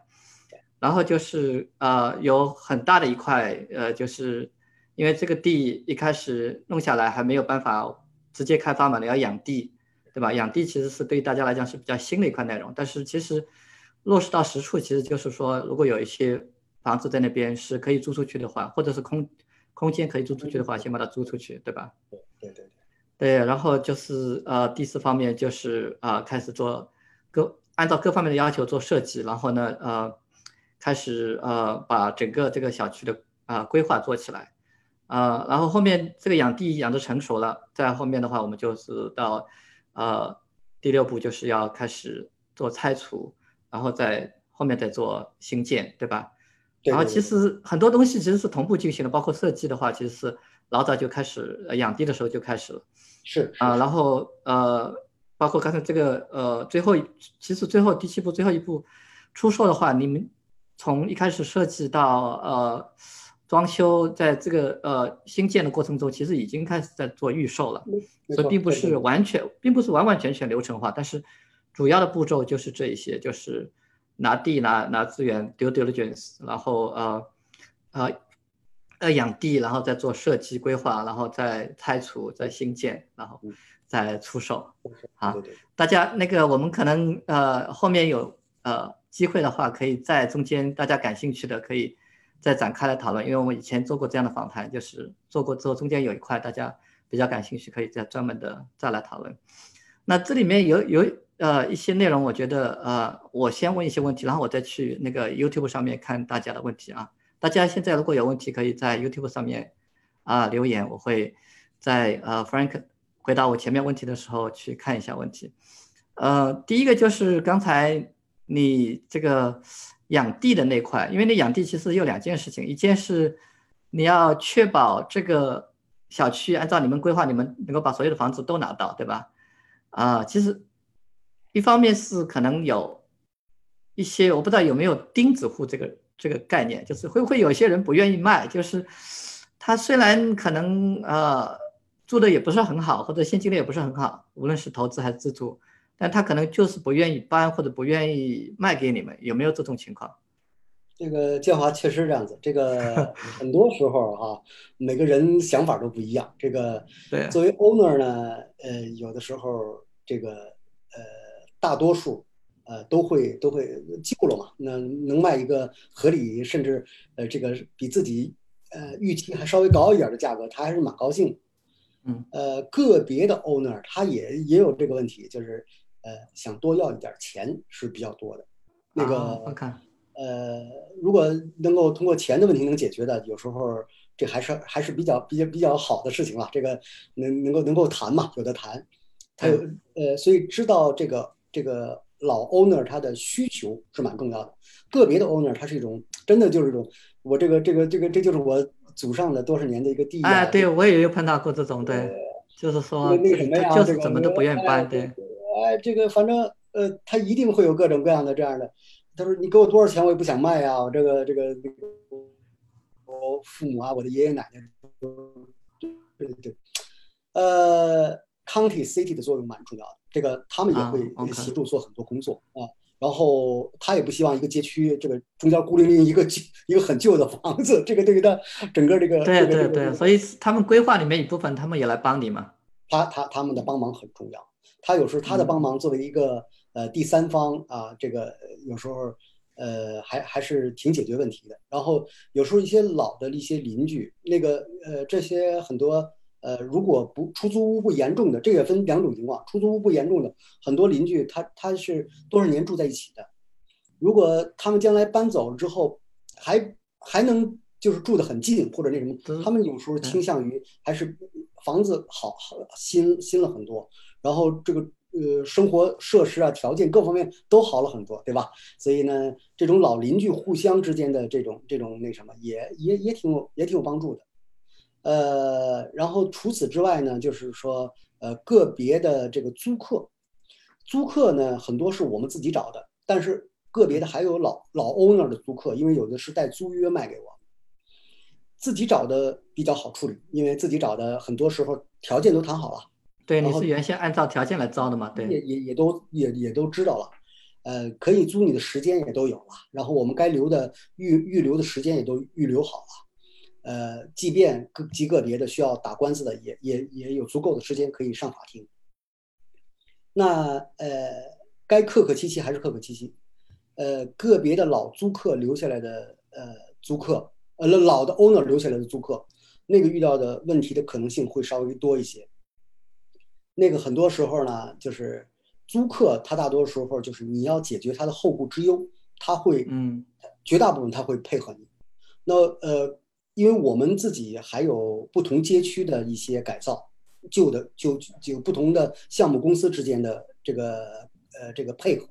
然后就是呃，有很大的一块，呃，就是因为这个地一开始弄下来还没有办法直接开发嘛，你要养地，对吧？养地其实是对于大家来讲是比较新的一块内容，但是其实落实到实处，其实就是说，如果有一些房子在那边是可以租出去的话，或者是空空间可以租出去的话，先把它租出去，对吧？对对对对。然后就是呃，第四方面就是啊，开始做。各按照各方面的要求做设计，然后呢，呃，开始呃把整个这个小区的啊规划做起来，啊，然后后面这个养地养的成熟了，在后面的话，我们就是到呃第六步就是要开始做拆除，然后再后面再做新建，对吧？然后其实很多东西其实是同步进行的，包括设计的话，其实是老早就开始养地的时候就开始了。是啊，然后呃，包括刚才这个呃，最后其实最后第七步最后一步出售的话，你们从一开始设计到呃装修，在这个呃新建的过程中，其实已经开始在做预售了，所以并不是完全，并不是完完全全流程化，但是主要的步骤就是这一些，就是。拿地拿拿资源，due diligence，然后呃呃呃养地，然后再做设计规划，然后再拆除，再新建，然后再出售。啊，大家那个我们可能呃后面有呃机会的话，可以在中间大家感兴趣的可以再展开来讨论，因为我们以前做过这样的访谈，就是做过之后中间有一块大家比较感兴趣，可以再专门的再来讨论。那这里面有有。呃，一些内容我觉得，呃，我先问一些问题，然后我再去那个 YouTube 上面看大家的问题啊。大家现在如果有问题，可以在 YouTube 上面啊留言，我会在呃 Frank 回答我前面问题的时候去看一下问题。呃，第一个就是刚才你这个养地的那块，因为你养地其实有两件事情，一件是你要确保这个小区按照你们规划，你们能够把所有的房子都拿到，对吧？啊，其实。一方面是可能有一些我不知道有没有钉子户这个这个概念，就是会不会有些人不愿意卖，就是他虽然可能呃住的也不是很好，或者现金流也不是很好，无论是投资还是自住，但他可能就是不愿意搬或者不愿意卖给你们，有没有这种情况？这个建华确实这样子，这个 [laughs] 很多时候啊，每个人想法都不一样。这个对作为 owner 呢，呃，有的时候这个呃。大多数，呃，都会都会救了嘛。那能卖一个合理，甚至呃，这个比自己呃预期还稍微高一点的价格，他还是蛮高兴。嗯，呃，个别的 owner 他也也有这个问题，就是呃想多要一点钱是比较多的。那个，呃，如果能够通过钱的问题能解决的，有时候这还是还是比较比较比较好的事情了。这个能能够能够谈嘛，有的谈。还有呃，所以知道这个。这个老 owner 他的需求是蛮重要的，个别的 owner 他是一种真的就是一种，我这个这个这个这就是我祖上的多少年的一个地啊，对我也有碰到过这种，对，就是说那什么呀，就是怎么都不愿意搬，对，哎，这个反正呃，他一定会有各种各样的这样的，他说你给我多少钱我也不想卖啊，我这个这个我父母啊，我的爷爷奶奶，对对对，呃，county city 的作用蛮重要的。这个他们也会协助做很多工作啊，然后他也不希望一个街区这个中间孤零零一个一个很旧的房子，这个对于他整个这个对对对，所以他们规划里面一部分他们也来帮你嘛。他他他们的帮忙很重要，他有时候他的帮忙作为一个呃第三方啊，这个有时候呃还还是挺解决问题的。然后有时候一些老的一些邻居，那个呃这些很多。呃，如果不出租屋不严重的，这个分两种情况。出租屋不严重的，很多邻居他他是多少年住在一起的。如果他们将来搬走了之后，还还能就是住得很近或者那什么，他们有时候倾向于还是房子好好新新了很多，然后这个呃生活设施啊条件各方面都好了很多，对吧？所以呢，这种老邻居互相之间的这种这种那什么，也也也挺有也挺有帮助的。呃，然后除此之外呢，就是说，呃，个别的这个租客，租客呢很多是我们自己找的，但是个别的还有老老 owner 的租客，因为有的是带租约卖给我，自己找的比较好处理，因为自己找的很多时候条件都谈好了。对，你是原先按照条件来招的嘛？对，也也也都也也都知道了，呃，可以租你的时间也都有了，然后我们该留的预预留的时间也都预留好了。呃，即便个极个别的需要打官司的，也也也有足够的时间可以上法庭。那呃，该客客气气还是客客气气。呃，个别的老租客留下来的呃租客，呃老的 owner 留下来的租客，那个遇到的问题的可能性会稍微多一些。那个很多时候呢，就是租客他大多时候就是你要解决他的后顾之忧，他会，嗯，绝大部分他会配合你。那呃，因为我们自己还有不同街区的一些改造，旧的就就不同的项目公司之间的这个呃这个配合。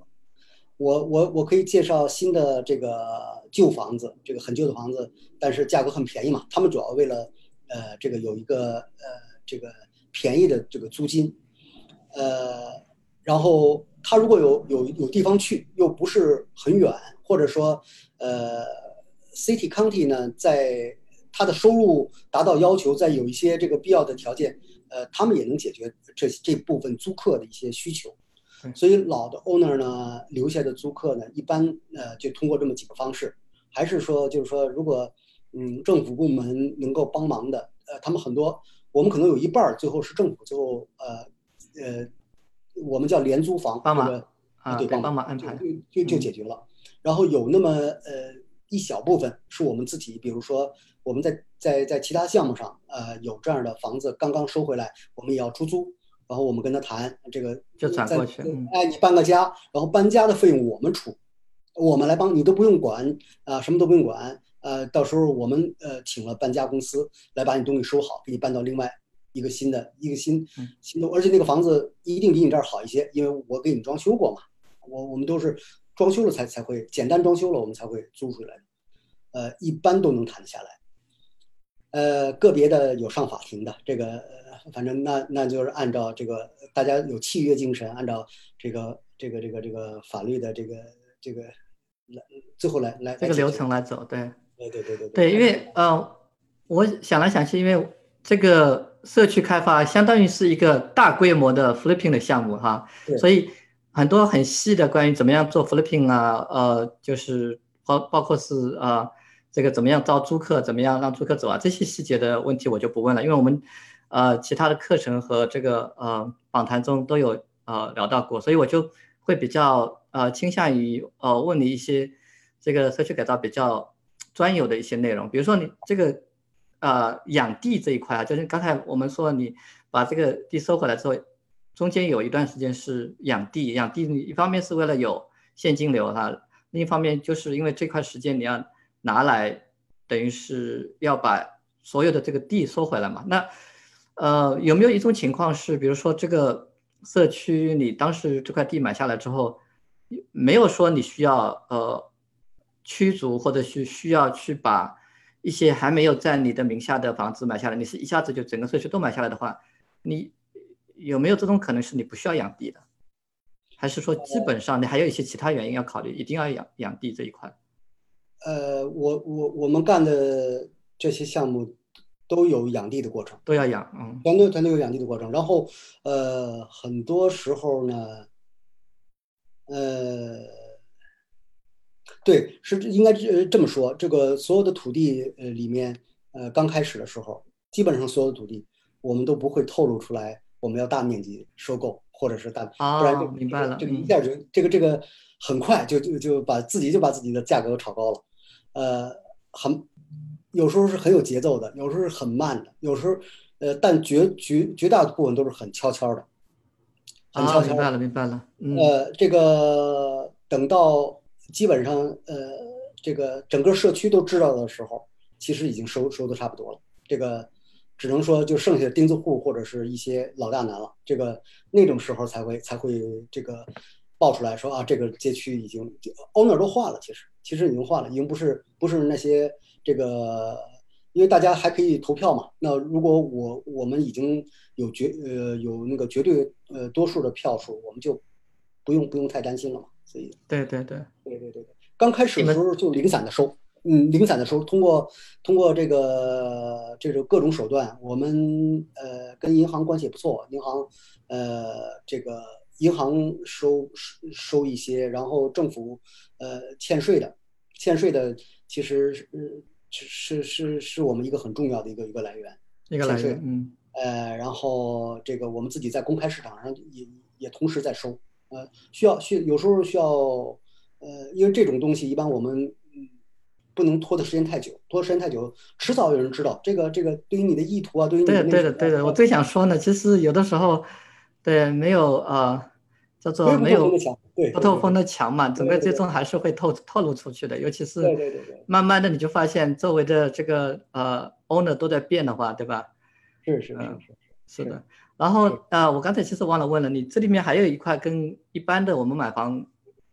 我我我可以介绍新的这个旧房子，这个很旧的房子，但是价格很便宜嘛。他们主要为了呃这个有一个呃这个便宜的这个租金，呃，然后他如果有有有地方去，又不是很远，或者说呃 city county 呢，在他的收入达到要求，在有一些这个必要的条件，呃，他们也能解决这这部分租客的一些需求。所以老的 owner 呢，留下的租客呢，一般呃就通过这么几个方式，还是说就是说，如果嗯政府部门能够帮忙的，呃，他们很多，我们可能有一半儿最后是政府最后呃呃，我们叫廉租房，帮忙啊，对，帮忙安排，就就就解决了。然后有那么呃一小部分是我们自己，比如说我们在在在其他项目上呃有这样的房子刚刚收回来，我们也要出租。然后我们跟他谈这个，就转过去。哎，你搬个家，然后搬家的费用我们出，我们来帮你都不用管啊，什么都不用管。呃，到时候我们呃请了搬家公司来把你东西收好，给你搬到另外一个新的一个新新的，而且那个房子一定比你这儿好一些，因为我给你装修过嘛。我我们都是装修了才才会简单装修了，我们才会租出来的。呃，一般都能谈得下来。呃，个别的有上法庭的这个。反正那那就是按照这个大家有契约精神，按照这个这个这个这个法律的这个这个来最后来来这个流程来走，对对对对对对，因为呃，我想来想去，因为这个社区开发相当于是一个大规模的 flipping 的项目哈，所以很多很细的关于怎么样做 flipping 啊，呃，就是包包括是呃这个怎么样招租客，怎么样让租客走啊，这些细节的问题我就不问了，因为我们。呃，其他的课程和这个呃访谈中都有呃聊到过，所以我就会比较呃倾向于呃问你一些这个社区改造比较专有的一些内容，比如说你这个呃养地这一块啊，就是刚才我们说你把这个地收回来之后，中间有一段时间是养地，养地一方面是为了有现金流哈，另一方面就是因为这块时间你要拿来等于是要把所有的这个地收回来嘛，那。呃，有没有一种情况是，比如说这个社区你当时这块地买下来之后，没有说你需要呃驱逐或者是需要去把一些还没有在你的名下的房子买下来，你是一下子就整个社区都买下来的话，你有没有这种可能是你不需要养地的，还是说基本上你还有一些其他原因要考虑，一定要养养地这一块？呃，我我我们干的这些项目。都有养地的过程，都要养，嗯，全都全都有养地的过程。然后，呃，很多时候呢，呃，对，是应该这这么说。这个所有的土地，呃，里面，呃，刚开始的时候，基本上所有的土地，我们都不会透露出来，我们要大面积收购，或者是大，不然就明白了，这个一下就这个这个很快就就就把自己就把自己的价格炒高了，呃，很。有时候是很有节奏的，有时候是很慢的，有时候，呃，但绝绝绝大部分都是很悄悄的，很悄悄。明白了，明白了。呃，这个等到基本上，呃，这个整个社区都知道的时候，其实已经收收的差不多了。这个只能说就剩下钉子户或者是一些老大难了。这个那种时候才会才会这个爆出来说啊，这个街区已经 owner 都换了，其实其实已经换了，已经不是不是那些。这个，因为大家还可以投票嘛。那如果我我们已经有绝呃有那个绝对呃多数的票数，我们就不用不用太担心了嘛。所以，对对对对对对对，刚开始的时候就零散的收，嗯，零散的收，通过通过这个这种各种手段，我们呃跟银行关系也不错，银行呃这个银行收收收一些，然后政府呃欠税的欠税的其实是。是是是我们一个很重要的一个一个来源，一个来源，嗯，呃，然后这个我们自己在公开市场上也也同时在收，呃，需要需有时候需要，呃，因为这种东西一般我们嗯不能拖的时间太久，拖时间太久，迟早有人知道这个这个对于你的意图啊，对于你的对的对的，我最想说呢，其实有的时候，对没有呃叫做没有不透风的墙嘛，整个最终还是会透透露出去的。尤其是慢慢的你就发现周围的这个呃 owner 都在变的话，对吧？是是是是是的。然后呃，我刚才其实忘了问了，你这里面还有一块跟一般的我们买房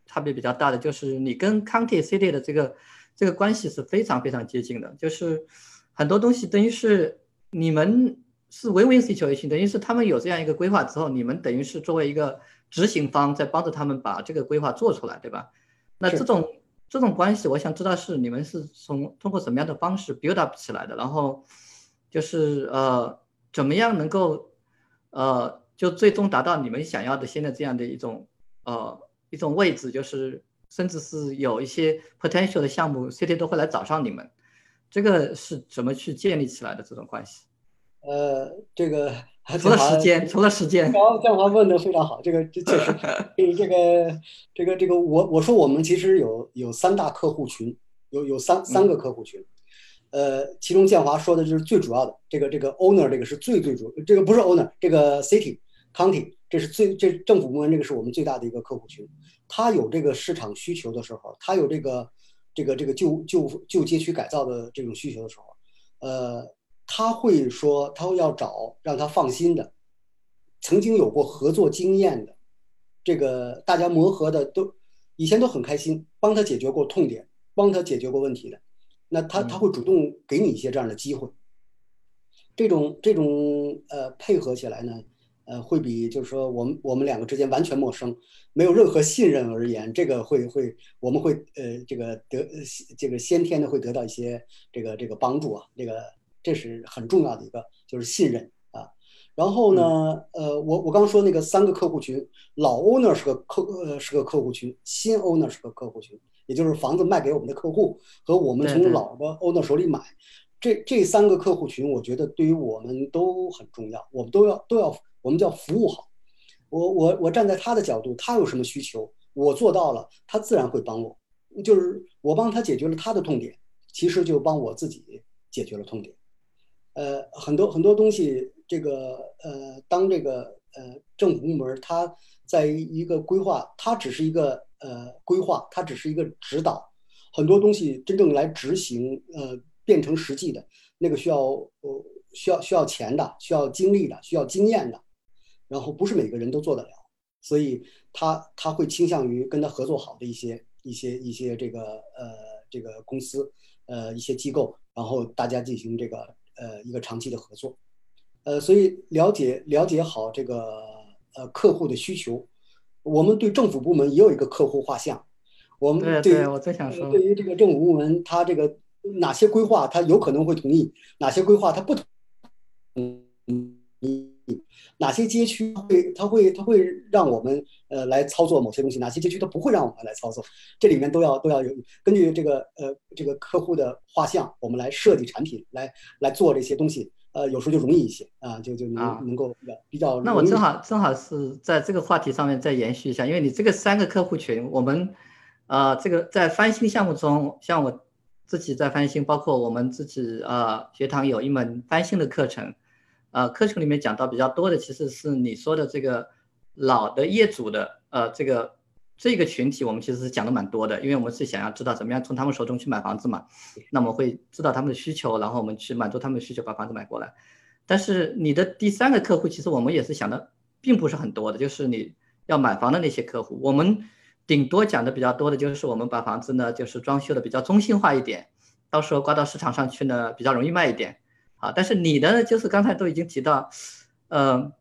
差别比较大的，就是你跟 county city 的这个这个关系是非常非常接近的，就是很多东西等于是你们是 win-win situation，等于是他们有这样一个规划之后，你们等于是作为一个执行方在帮助他们把这个规划做出来，对吧？那这种这种关系，我想知道是你们是从通过什么样的方式 build up 起来的，然后就是呃怎么样能够呃就最终达到你们想要的现在这样的一种呃一种位置，就是甚至是有一些 potential 的项目，CT 都会来找上你们，这个是怎么去建立起来的这种关系？呃，这个。[laughs] 除了时间，除了时间。好，建华问的非常好，这个这确实，[laughs] 这这个这个这个，我我说我们其实有有三大客户群，有有三三个客户群，呃，其中建华说的就是最主要的，这个这个 owner 这个是最最主，这个不是 owner，这个 city county 这是最这政府部门这个是我们最大的一个客户群，他有这个市场需求的时候，他有这个这个这个旧旧旧街区改造的这种需求的时候，呃。他会说，他会要找让他放心的，曾经有过合作经验的，这个大家磨合的都以前都很开心，帮他解决过痛点，帮他解决过问题的，那他他会主动给你一些这样的机会。这种这种呃配合起来呢，呃会比就是说我们我们两个之间完全陌生，没有任何信任而言，这个会会我们会呃这个得这个先天的会得到一些这个这个帮助啊，这个。这是很重要的一个，就是信任啊。然后呢，呃，我我刚说那个三个客户群，老 owner 是个客呃是个客户群，新 owner 是个客户群，也就是房子卖给我们的客户和我们从老的 owner 手里买，这这三个客户群，我觉得对于我们都很重要，我们都要都要我们叫服务好。我我我站在他的角度，他有什么需求，我做到了，他自然会帮我，就是我帮他解决了他的痛点，其实就帮我自己解决了痛点。呃，很多很多东西，这个呃，当这个呃政府部门它在一个规划，它只是一个呃规划，它只是一个指导，很多东西真正来执行，呃，变成实际的那个需要呃需要需要钱的，需要精力的，需要经验的，然后不是每个人都做得了，所以他他会倾向于跟他合作好的一些一些一些这个呃这个公司呃一些机构，然后大家进行这个。呃，一个长期的合作，呃，所以了解了解好这个呃客户的需求，我们对政府部门也有一个客户画像，我们对对我想说，对于这个政府部门，他这个哪些规划他有可能会同意，哪些规划他不同意。哪些街区会，它会，它会让我们呃来操作某些东西？哪些街区它不会让我们来操作？这里面都要都要有根据这个呃这个客户的画像，我们来设计产品，来来做这些东西。呃，有时候就容易一些啊，就就能能够比较比较。那我正好正好是在这个话题上面再延续一下，因为你这个三个客户群，我们呃这个在翻新项目中，像我自己在翻新，包括我们自己呃学堂有一门翻新的课程。呃，课程里面讲到比较多的，其实是你说的这个老的业主的，呃，这个这个群体，我们其实是讲的蛮多的，因为我们是想要知道怎么样从他们手中去买房子嘛，那么会知道他们的需求，然后我们去满足他们的需求，把房子买过来。但是你的第三个客户，其实我们也是想的，并不是很多的，就是你要买房的那些客户，我们顶多讲的比较多的就是我们把房子呢，就是装修的比较中性化一点，到时候挂到市场上去呢，比较容易卖一点。啊，但是你的就是刚才都已经提到，呃，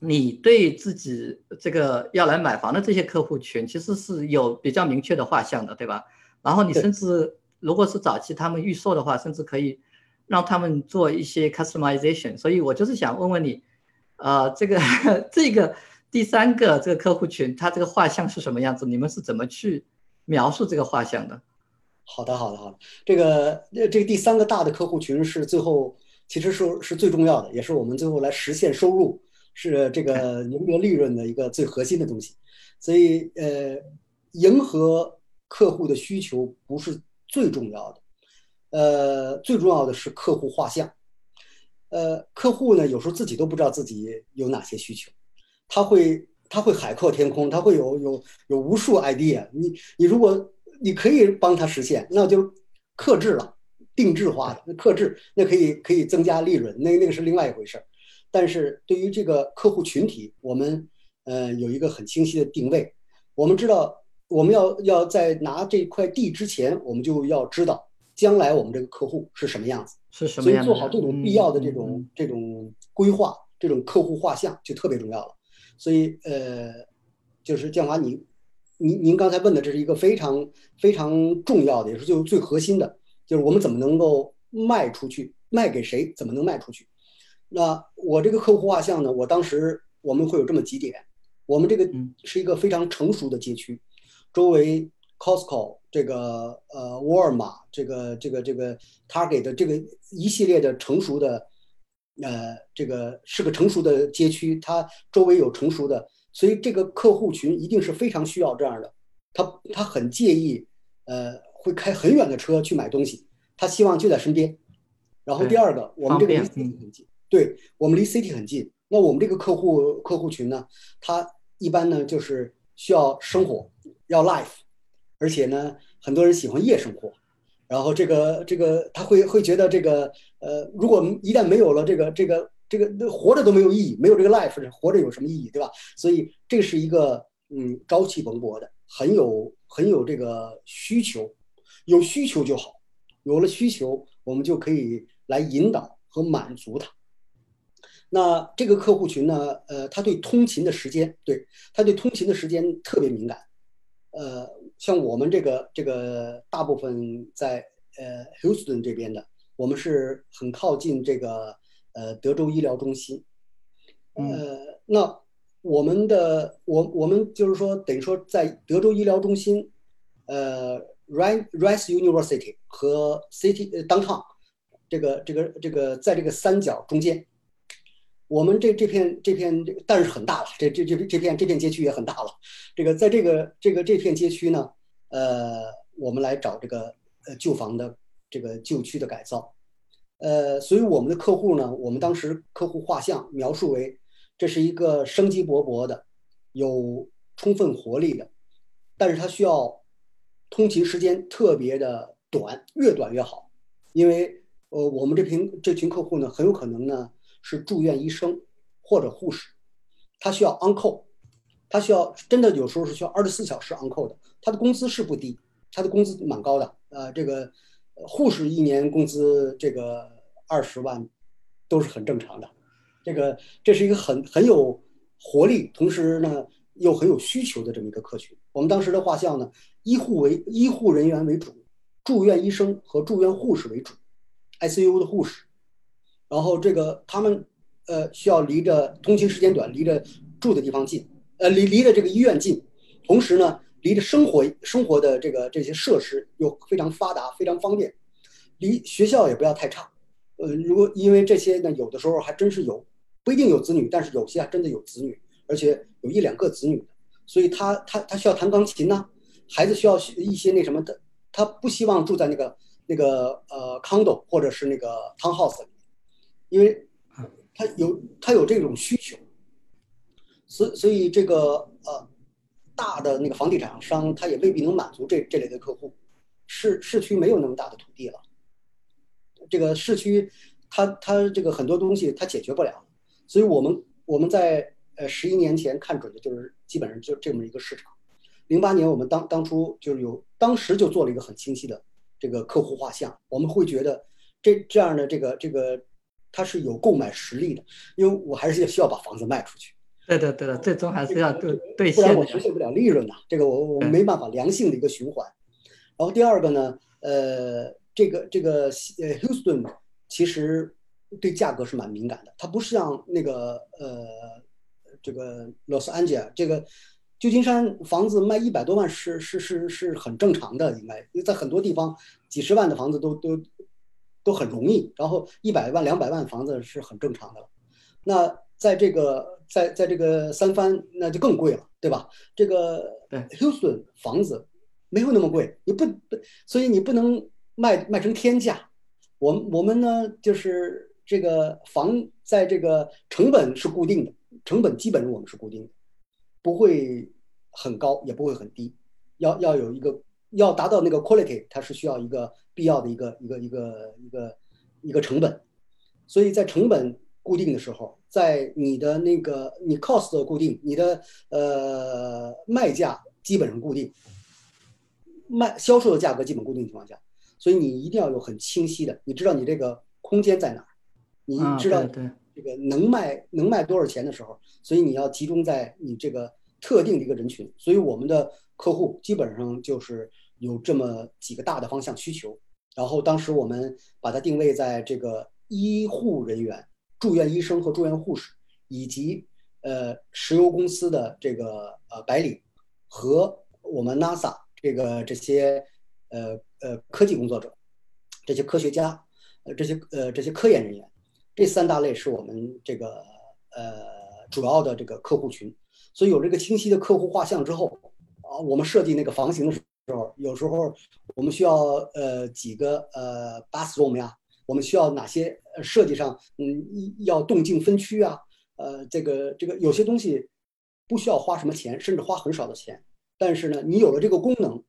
你对自己这个要来买房的这些客户群，其实是有比较明确的画像的，对吧？然后你甚至如果是早期他们预售的话，甚至可以让他们做一些 customization。所以我就是想问问你，呃，这个这个第三个这个客户群，他这个画像是什么样子？你们是怎么去描述这个画像的？好的，好的，好的。这个呃，这个第三个大的客户群是最后。其实是是最重要的，也是我们最后来实现收入，是这个赢得利润的一个最核心的东西。所以，呃，迎合客户的需求不是最重要的，呃，最重要的是客户画像。呃，客户呢，有时候自己都不知道自己有哪些需求，他会他会海阔天空，他会有有有无数 idea。你你如果你可以帮他实现，那就克制了，定制化的，那克制那可以可以增加利润，那那个是另外一回事儿。但是对于这个客户群体，我们呃有一个很清晰的定位。我们知道，我们要要在拿这块地之前，我们就要知道将来我们这个客户是什么样子，是什么样子。所以做好这种必要的这种这种规划，这种客户画像就特别重要了。所以呃，就是建华，你您您刚才问的这是一个非常非常重要的，也是就最核心的，就是我们怎么能够卖出去，卖给谁，怎么能卖出去。那我这个客户画像呢？我当时我们会有这么几点。我们这个是一个非常成熟的街区，周围 Costco 这个呃沃尔玛这个这个这个 Target 的这个一系列的成熟的呃这个是个成熟的街区，它周围有成熟的，所以这个客户群一定是非常需要这样的。他他很介意呃会开很远的车去买东西，他希望就在身边。然后第二个，我们这个离 City 很近，对我们离 City 很近。那我们这个客户客户群呢，他。一般呢，就是需要生活，要 life，而且呢，很多人喜欢夜生活，然后这个这个他会会觉得这个呃，如果一旦没有了这个这个这个活着都没有意义，没有这个 life，活着有什么意义，对吧？所以这是一个嗯朝气蓬勃的，很有很有这个需求，有需求就好，有了需求，我们就可以来引导和满足他。那这个客户群呢？呃，他对通勤的时间，对他对通勤的时间特别敏感。呃，像我们这个这个大部分在呃 Houston 这边的，我们是很靠近这个呃德州医疗中心。呃，那我们的我我们就是说，等于说在德州医疗中心，呃，Rice Rice University 和 City Downtown 这个这个这个在这个三角中间。我们这这片这片，但是很大了，这这这这片这片街区也很大了。这个在这个这个这片街区呢，呃，我们来找这个呃旧房的这个旧区的改造，呃，所以我们的客户呢，我们当时客户画像描述为，这是一个生机勃勃的，有充分活力的，但是它需要通勤时间特别的短，越短越好，因为呃我们这群这群客户呢，很有可能呢。是住院医生或者护士，他需要 on call，他需要真的有时候是需要二十四小时 on call 的。他的工资是不低，他的工资蛮高的。呃，这个护士一年工资这个二十万都是很正常的。这个这是一个很很有活力，同时呢又很有需求的这么一个客群。我们当时的画像呢，医护为医护人员为主，住院医生和住院护士为主，ICU 的护士。然后这个他们，呃，需要离着通勤时间短，离着住的地方近，呃，离离着这个医院近，同时呢，离着生活生活的这个这些设施又非常发达，非常方便，离学校也不要太差，呃，如果因为这些呢，有的时候还真是有，不一定有子女，但是有些还真的有子女，而且有一两个子女，所以他他他需要弹钢琴呐，孩子需要一些那什么的，他不希望住在那个那个呃 condo 或者是那个 townhouse 里。因为他有他有这种需求，所所以这个呃大的那个房地产商他也未必能满足这这类的客户，市市区没有那么大的土地了，这个市区他他这个很多东西他解决不了，所以我们我们在呃十一年前看准的就是基本上就这么一个市场，零八年我们当当初就是有当时就做了一个很清晰的这个客户画像，我们会觉得这这样的这个这个。它是有购买实力的，因为我还是需要把房子卖出去。对的，对的，最终还是要对对现，不然我实现不了利润呐。这个我我没办法良性的一个循环。然后第二个呢，呃，这个这个呃，Houston 其实对价格是蛮敏感的，它不是像那个呃这个 Los Angeles 这个旧金山房子卖一百多万是是是是很正常的，应该因为在很多地方几十万的房子都都。都很容易，然后一百万、两百万房子是很正常的了。那在这个在在这个三藩，那就更贵了，对吧？这个 Houston 房子没有那么贵，你不不，所以你不能卖卖成天价。我们我们呢，就是这个房在这个成本是固定的，成本基本我们是固定的，不会很高，也不会很低，要要有一个要达到那个 quality，它是需要一个必要的一个一个一个一个一个成本，所以在成本固定的时候，在你的那个你 cost 的固定，你的呃卖价基本上固定，卖销售的价格基本固定情况下，所以你一定要有很清晰的，你知道你这个空间在哪儿，你知道对。这个能卖能卖多少钱的时候，所以你要集中在你这个特定的一个人群。所以我们的客户基本上就是有这么几个大的方向需求。然后当时我们把它定位在这个医护人员、住院医生和住院护士，以及呃石油公司的这个呃白领和我们 NASA 这个这些呃呃科技工作者、这些科学家、呃这些呃这些科研人员。这三大类是我们这个呃主要的这个客户群，所以有这个清晰的客户画像之后啊，我们设计那个房型的时候，有时候我们需要呃几个呃 bathroom 呀，我们需要哪些设计上嗯要动静分区啊，呃这个这个有些东西不需要花什么钱，甚至花很少的钱，但是呢，你有了这个功能，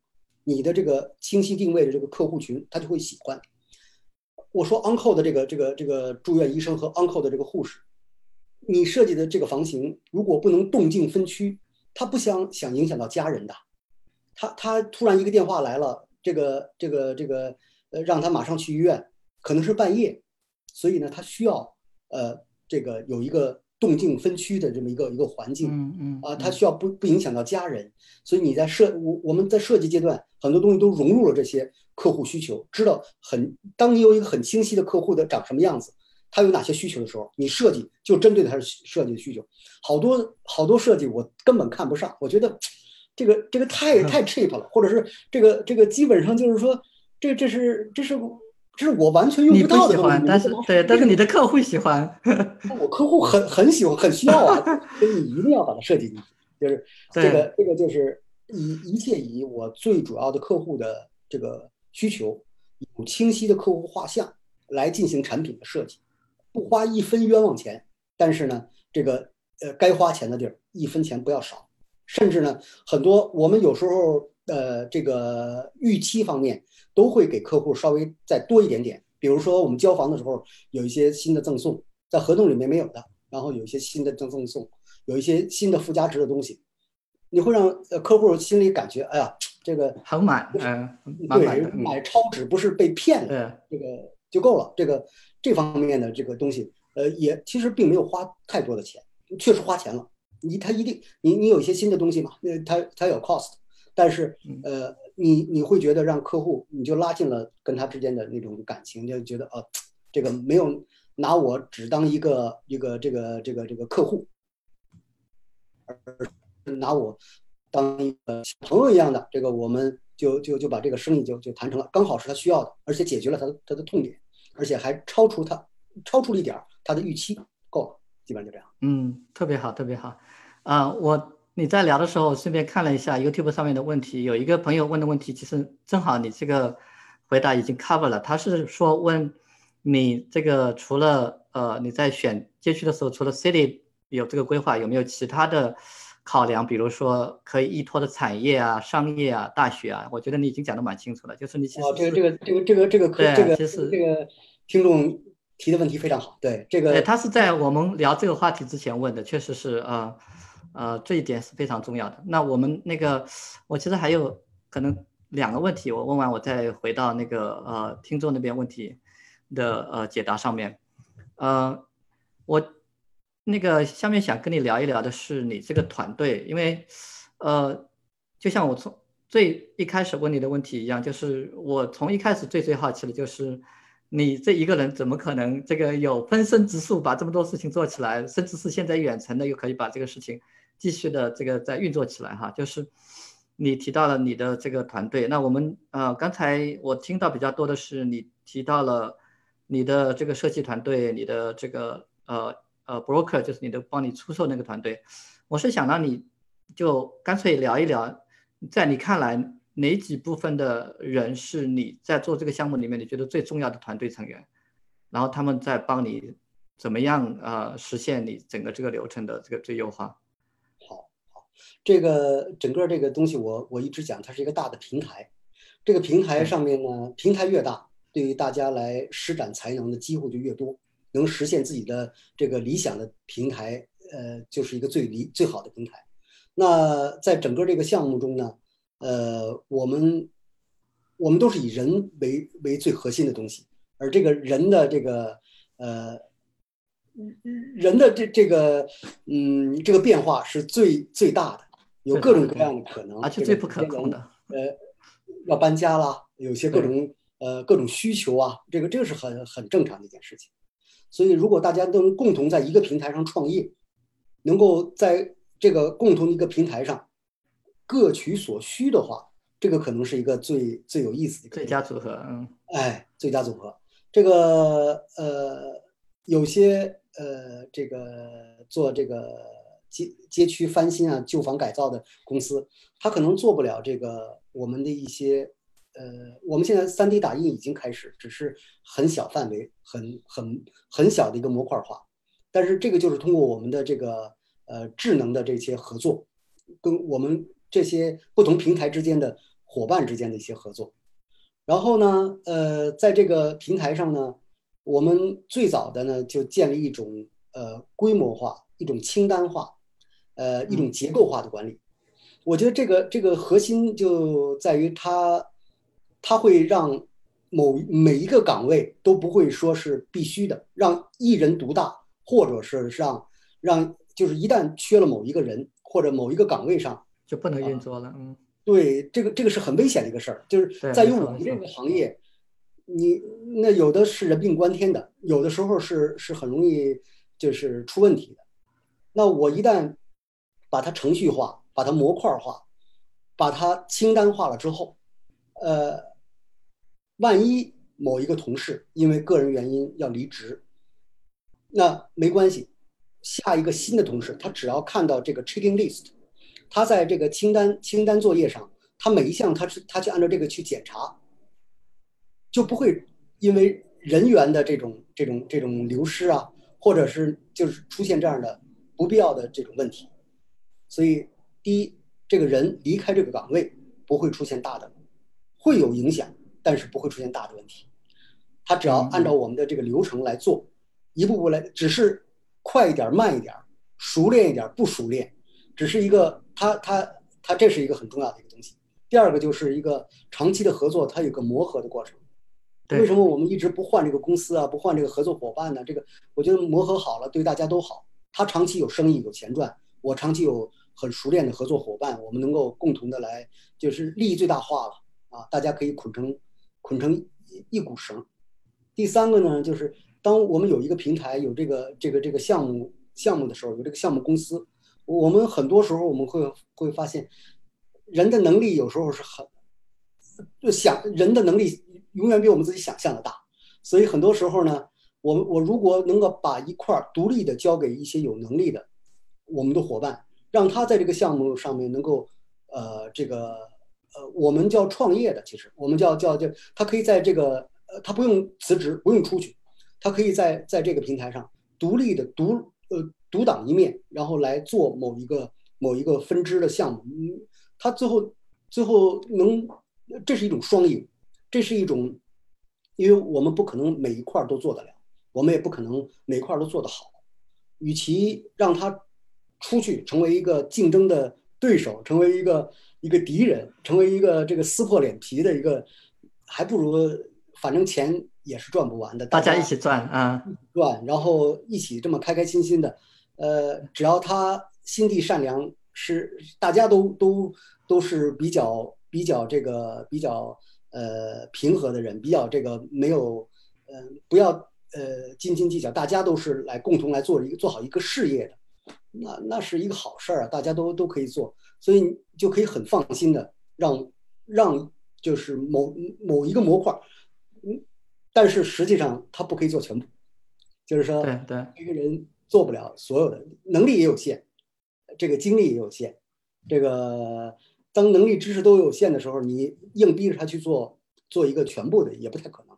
你的这个清晰定位的这个客户群他就会喜欢。我说 uncle 的这个这个这个住院医生和 uncle 的这个护士，你设计的这个房型如果不能动静分区，他不想想影响到家人的，他他突然一个电话来了，这个这个这个呃让他马上去医院，可能是半夜，所以呢他需要呃这个有一个动静分区的这么一个一个环境，嗯嗯啊他需要不不影响到家人，所以你在设我我们在设计阶段很多东西都融入了这些。客户需求知道很，当你有一个很清晰的客户的长什么样子，他有哪些需求的时候，你设计就针对他的设计的需求。好多好多设计我根本看不上，我觉得这个这个太 [laughs] 太 cheap 了，或者是这个这个基本上就是说，这这是这是这是我完全用不到的东西。但是对，但是你的客户喜欢，[laughs] 我客户很很喜欢，很需要啊，所以你一定要把它设计进去。就是这个这个就是以一切以我最主要的客户的这个。需求有清晰的客户画像来进行产品的设计，不花一分冤枉钱。但是呢，这个呃该花钱的地儿一分钱不要少。甚至呢，很多我们有时候呃这个预期方面都会给客户稍微再多一点点。比如说我们交房的时候有一些新的赠送，在合同里面没有的，然后有一些新的赠赠送，有一些新的附加值的东西，你会让呃客户心里感觉哎呀。这个很满，嗯，对，买超值不是被骗了，这个就够了。这个这方面的这个东西，呃，也其实并没有花太多的钱，确实花钱了。你他一定，你你有一些新的东西嘛，那，他他有 cost，但是呃，你你会觉得让客户你就拉近了跟他之间的那种感情，就觉得哦，这个没有拿我只当一个一个这个这个这个客户，而拿我。当一个小朋友一样的，这个我们就就就把这个生意就就谈成了，刚好是他需要的，而且解决了他他的痛点，而且还超出他超出了一点他的预期，够了，基本上就这样。嗯，特别好，特别好。啊，我你在聊的时候顺便看了一下 YouTube 上面的问题，有一个朋友问的问题，其实正好你这个回答已经 cover 了。他是说问你这个除了呃你在选街区的时候，除了 City 有这个规划，有没有其他的？考量，比如说可以依托的产业啊、商业啊、大学啊，我觉得你已经讲的蛮清楚了。就是你其实哦这个这个这个这个这个可这个其实这个听众提的问题非常好。对这个，他是在我们聊这个话题之前问的，确实是呃呃这一点是非常重要的。那我们那个我其实还有可能两个问题，我问完我再回到那个呃听众那边问题的呃解答上面，呃我。那个下面想跟你聊一聊的是你这个团队，因为，呃，就像我从最一开始问你的问题一样，就是我从一开始最最好奇的就是，你这一个人怎么可能这个有分身之术把这么多事情做起来，甚至是现在远程的又可以把这个事情继续的这个再运作起来哈？就是你提到了你的这个团队，那我们呃刚才我听到比较多的是你提到了你的这个设计团队，你的这个呃。呃，broker 就是你的帮你出售那个团队，我是想让你就干脆聊一聊，在你看来哪几部分的人是你在做这个项目里面你觉得最重要的团队成员，然后他们在帮你怎么样呃实现你整个这个流程的这个最优化。好，好，这个整个这个东西我我一直讲，它是一个大的平台。这个平台上面呢，平台越大，对于大家来施展才能的机会就越多，能实现自己的这个理想的平台，呃，就是一个最理最好的平台。那在整个这个项目中呢，呃，我们我们都是以人为为最核心的东西，而这个人的这个呃。人的这这个，嗯，这个变化是最最大的，有各种各样的可能，而且最不可控的。呃，要搬家啦，有些各种呃各种需求啊，这个这个是很很正常的一件事情。所以，如果大家都能共同在一个平台上创业，能够在这个共同的一个平台上各取所需的话，这个可能是一个最最有意思的最佳组合。嗯，哎，最佳组合。这个呃，有些。呃，这个做这个街街区翻新啊、旧房改造的公司，他可能做不了这个我们的一些呃，我们现在三 D 打印已经开始，只是很小范围、很很很小的一个模块化。但是这个就是通过我们的这个呃智能的这些合作，跟我们这些不同平台之间的伙伴之间的一些合作。然后呢，呃，在这个平台上呢。我们最早的呢，就建立一种呃规模化、一种清单化、呃一种结构化的管理。我觉得这个这个核心就在于它，它会让某每一个岗位都不会说是必须的，让一人独大，或者是让让就是一旦缺了某一个人或者某一个岗位上就不能运作了。嗯，对，这个这个是很危险的一个事儿，就是在于我们这个行业。你那有的是人命关天的，有的时候是是很容易就是出问题的。那我一旦把它程序化，把它模块化，把它清单化了之后，呃，万一某一个同事因为个人原因要离职，那没关系，下一个新的同事他只要看到这个 checking list，他在这个清单清单作业上，他每一项他是他去按照这个去检查。就不会因为人员的这种这种这种流失啊，或者是就是出现这样的不必要的这种问题。所以，第一，这个人离开这个岗位不会出现大的，会有影响，但是不会出现大的问题。他只要按照我们的这个流程来做，一步步来，只是快一点、慢一点、熟练一点、不熟练，只是一个他他他这是一个很重要的一个东西。第二个就是一个长期的合作，它有个磨合的过程。为什么我们一直不换这个公司啊，不换这个合作伙伴呢？这个我觉得磨合好了，对大家都好。他长期有生意有钱赚，我长期有很熟练的合作伙伴，我们能够共同的来，就是利益最大化了啊！大家可以捆成捆成一一股绳。第三个呢，就是当我们有一个平台，有这个这个这个项目项目的时候，有这个项目公司，我们很多时候我们会会发现，人的能力有时候是很就想人的能力。永远比我们自己想象的大，所以很多时候呢，我我如果能够把一块独立的交给一些有能力的我们的伙伴，让他在这个项目上面能够，呃，这个呃，我们叫创业的，其实我们叫叫叫，他可以在这个呃，他不用辞职，不用出去，他可以在在这个平台上独立的独呃独当一面，然后来做某一个某一个分支的项目，嗯，他最后最后能，这是一种双赢。这是一种，因为我们不可能每一块都做得了，我们也不可能每块都做得好。与其让他出去成为一个竞争的对手，成为一个一个敌人，成为一个这个撕破脸皮的一个，还不如反正钱也是赚不完的，大家一起赚啊，赚，然后一起这么开开心心的，呃，只要他心地善良，是大家都都都是比较比较这个比较。呃，平和的人比较这个没有，呃，不要呃斤斤计较，大家都是来共同来做一个做好一个事业的，那那是一个好事儿啊，大家都都可以做，所以就可以很放心的让让就是某某一个模块，嗯，但是实际上他不可以做全部，就是说，对对，一个人做不了所有的，能力也有限，这个精力也有限，这个。当能力、知识都有限的时候，你硬逼着他去做做一个全部的也不太可能，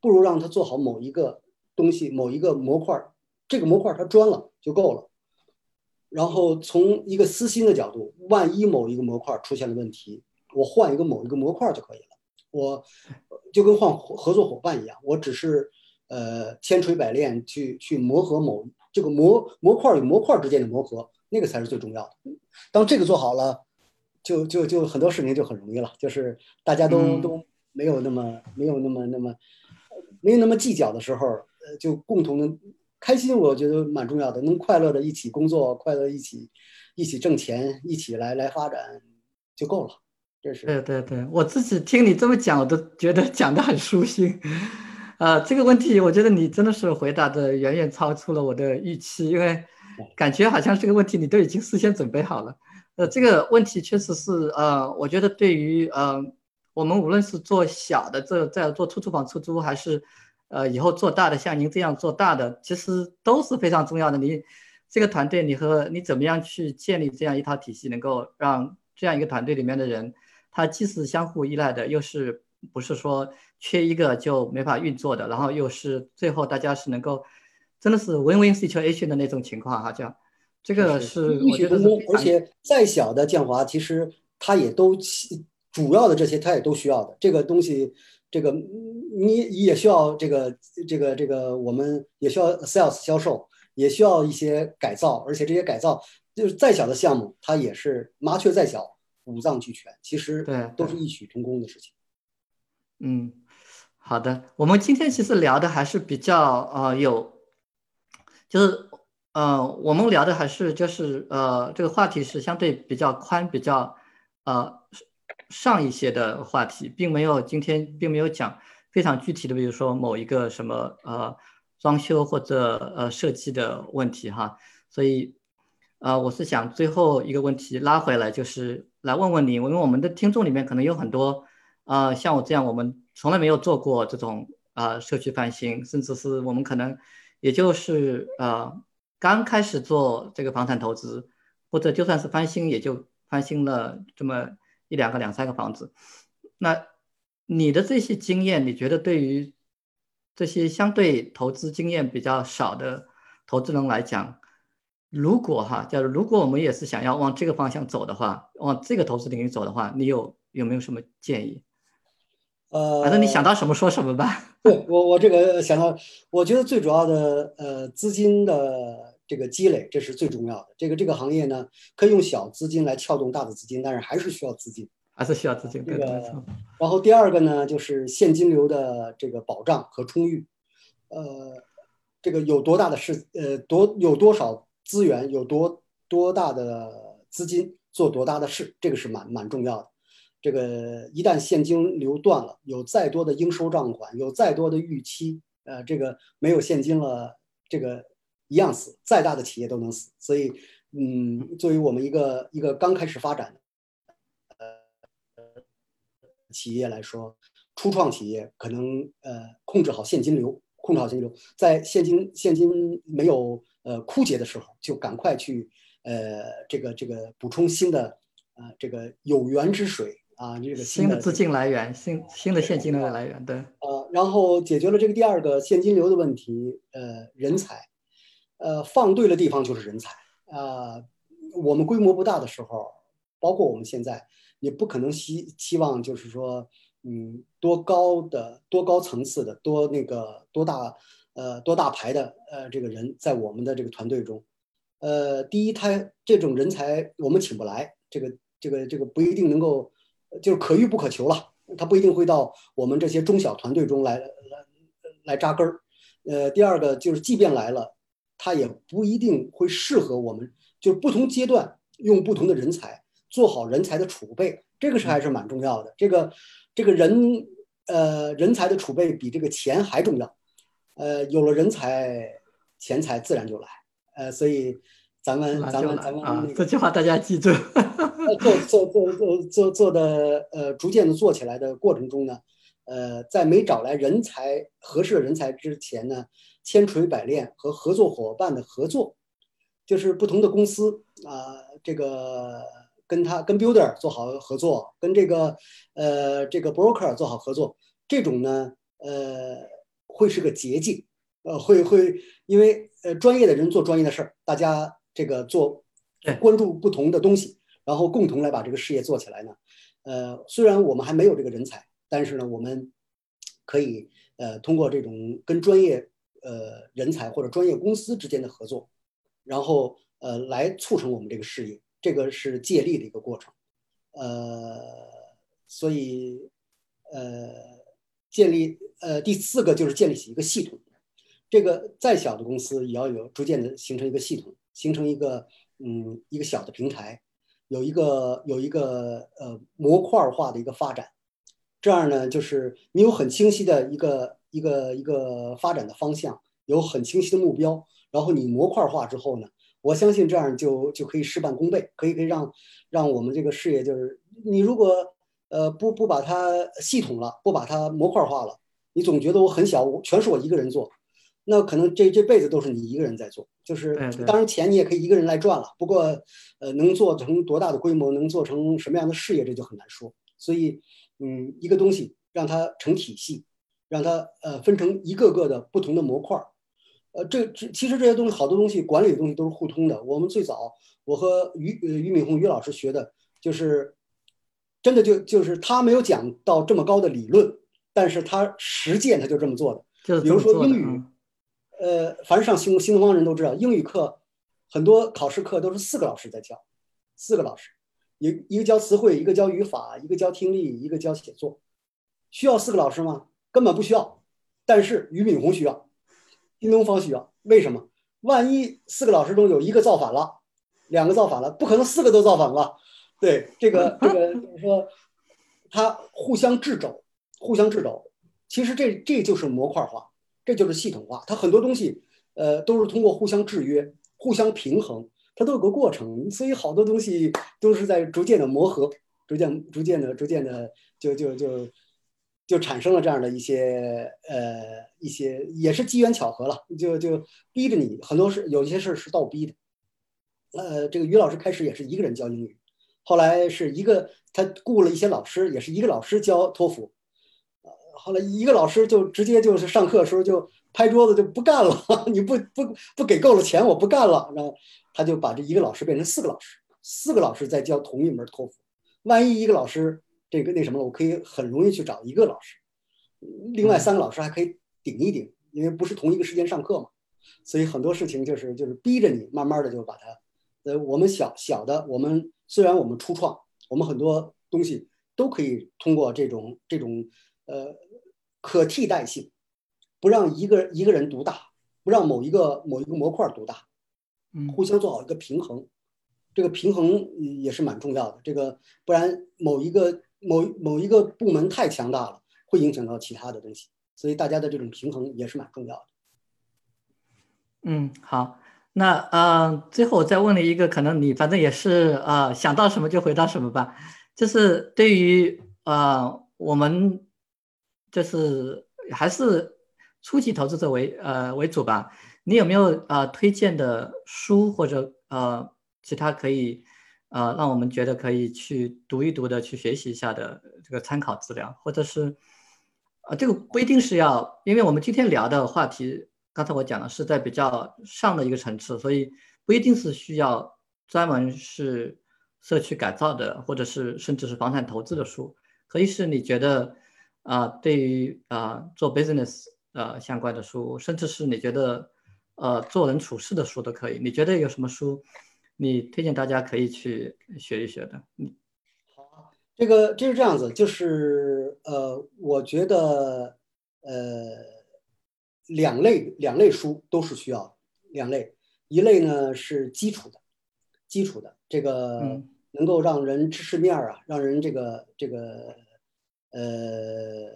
不如让他做好某一个东西、某一个模块，这个模块他专了就够了。然后从一个私心的角度，万一某一个模块出现了问题，我换一个某一个模块就可以了。我就跟换合作伙伴一样，我只是呃千锤百炼去去磨合某这个模模块与模块之间的磨合，那个才是最重要的。当这个做好了，就就就很多事情就很容易了，就是大家都都没有那么没有那么那么没有那么计较的时候，呃，就共同的开心，我觉得蛮重要的，能快乐的一起工作，快乐一起一起挣钱，一起来来发展就够了。对对对，我自己听你这么讲，我都觉得讲的很舒心。[laughs] 呃，这个问题，我觉得你真的是回答的远远超出了我的预期，因为感觉好像这个问题你都已经事先准备好了。呃，这个问题确实是，呃，我觉得对于呃我们无论是做小的这在做出租房出租，还是呃以后做大的，像您这样做大的，其实都是非常重要的。你这个团队，你和你怎么样去建立这样一套体系，能够让这样一个团队里面的人。他既是相互依赖的，又是不是说缺一个就没法运作的，然后又是最后大家是能够真的是 win-win situation 的那种情况哈，这样这个是我觉得，而且再小的建华，其实他也都主要的这些他也都需要的这个东西，这个你也需要这个这个这个我们也需要 sales 销售，也需要一些改造，而且这些改造就是再小的项目，它也是麻雀再小。五脏俱全，其实对都是异曲同工的事情。嗯，好的，我们今天其实聊的还是比较呃有，就是呃我们聊的还是就是呃这个话题是相对比较宽、比较呃上一些的话题，并没有今天并没有讲非常具体的，比如说某一个什么呃装修或者呃设计的问题哈，所以。呃，我是想最后一个问题拉回来，就是来问问你，因为我们的听众里面可能有很多，呃，像我这样，我们从来没有做过这种呃社区翻新，甚至是我们可能也就是呃刚开始做这个房产投资，或者就算是翻新，也就翻新了这么一两个、两三个房子。那你的这些经验，你觉得对于这些相对投资经验比较少的投资人来讲？如果哈，假如如果我们也是想要往这个方向走的话，往这个投资领域走的话，你有有没有什么建议？呃，反正你想到什么说什么吧。对我，我这个想到，我觉得最主要的呃资金的这个积累，这是最重要的。这个这个行业呢，可以用小资金来撬动大的资金，但是还是需要资金，还是需要资金。这个。然后第二个呢，就是现金流的这个保障和充裕。呃，这个有多大的事，呃，多有多少。资源有多多大的资金做多大的事，这个是蛮蛮重要的。这个一旦现金流断了，有再多的应收账款，有再多的预期，呃，这个没有现金了，这个一样死。再大的企业都能死。所以，嗯，作为我们一个一个刚开始发展呃企业来说，初创企业可能呃控制好现金流，控制好现金流，在现金现金没有。呃，枯竭的时候就赶快去，呃，这个这个补充新的，呃，这个有源之水啊，这个新的资金来源，新新的现金流的来源，对。呃，然后解决了这个第二个现金流的问题，呃，人才，呃，放对了地方就是人才啊。我们规模不大的时候，包括我们现在，也不可能希期望就是说，嗯，多高的、多高层次的、多那个、多大。呃，多大牌的呃，这个人在我们的这个团队中，呃，第一，他这种人才我们请不来，这个这个这个不一定能够，就是可遇不可求了，他不一定会到我们这些中小团队中来来来扎根儿。呃，第二个就是，即便来了，他也不一定会适合我们，就是不同阶段用不同的人才，做好人才的储备，这个是还是蛮重要的。这个这个人呃人才的储备比这个钱还重要。呃，有了人才，钱财自然就来。呃，所以咱们咱们咱们这句话大家记住。[laughs] 做做做做做做的呃，逐渐的做起来的过程中呢，呃，在没找来人才合适的人才之前呢，千锤百炼和合作伙伴的合作，就是不同的公司啊，这个跟他跟 builder 做好合作，跟这个呃这个 broker 做好合作，这种呢，呃。会是个捷径，呃，会会，因为呃，专业的人做专业的事儿，大家这个做关注不同的东西，然后共同来把这个事业做起来呢。呃，虽然我们还没有这个人才，但是呢，我们可以呃通过这种跟专业呃人才或者专业公司之间的合作，然后呃来促成我们这个事业。这个是借力的一个过程。呃，所以呃建立呃第四个就是建立起一个系统。这个再小的公司也要有逐渐的形成一个系统，形成一个嗯一个小的平台。有一个有一个呃模块化的一个发展，这样呢，就是你有很清晰的一个一个一个发展的方向，有很清晰的目标，然后你模块化之后呢，我相信这样就就可以事半功倍，可以可以让让我们这个事业就是你如果呃不不把它系统了，不把它模块化了，你总觉得我很小，我全是我一个人做。那可能这这辈子都是你一个人在做，就是当然钱你也可以一个人来赚了。不过，呃，能做成多大的规模，能做成什么样的事业，这就很难说。所以，嗯，一个东西让它成体系，让它呃分成一个个的不同的模块儿，呃，这这其实这些东西好多东西管理的东西都是互通的。我们最早我和俞呃于敏洪俞老师学的就是，真的就就是他没有讲到这么高的理论，但是他实践他就这么做的。比如说英语。呃，凡是上新新东方人都知道，英语课很多考试课都是四个老师在教，四个老师，一一个教词汇，一个教语法，一个教听力，一个教写作，需要四个老师吗？根本不需要。但是俞敏洪需要，新东方需要，为什么？万一四个老师中有一个造反了，两个造反了，不可能四个都造反吧？对，这个这个就是说，他互相制肘，互相制肘，其实这这就是模块化。这就是系统化，它很多东西，呃，都是通过互相制约、互相平衡，它都有个过程，所以好多东西都是在逐渐的磨合，逐渐、逐渐的、逐渐的，就就就就产生了这样的一些呃一些，也是机缘巧合了，就就逼着你很多事，有一些事是倒逼的。呃，这个于老师开始也是一个人教英语，后来是一个他雇了一些老师，也是一个老师教托福。后来一个老师就直接就是上课的时候就拍桌子就不干了，[laughs] 你不不不给够了钱我不干了，然后他就把这一个老师变成四个老师，四个老师在教同一门托福。万一一个老师这个那什么了，我可以很容易去找一个老师，另外三个老师还可以顶一顶，因为不是同一个时间上课嘛。所以很多事情就是就是逼着你慢慢的就把它，呃，我们小小的我们虽然我们初创，我们很多东西都可以通过这种这种呃。可替代性，不让一个一个人独大，不让某一个某一个模块独大，嗯，互相做好一个平衡，这个平衡也是蛮重要的。这个不然某一个某某一个部门太强大了，会影响到其他的东西，所以大家的这种平衡也是蛮重要的。嗯，好，那呃，最后我再问你一个，可能你反正也是呃想到什么就回答什么吧，就是对于呃我们。就是还是初级投资者为呃为主吧。你有没有呃推荐的书或者呃其他可以呃让我们觉得可以去读一读的、去学习一下的这个参考资料，或者是呃这个不一定是要，因为我们今天聊的话题，刚才我讲的是在比较上的一个层次，所以不一定是需要专门是社区改造的，或者是甚至是房产投资的书，可以是你觉得。啊，对于啊做 business 呃相关的书，甚至是你觉得呃做人处事的书都可以。你觉得有什么书，你推荐大家可以去学一学的？嗯，好，这个就是这样子，就是呃，我觉得呃两类两类书都是需要两类，一类呢是基础的，基础的这个能够让人知识面啊，让人这个这个。呃，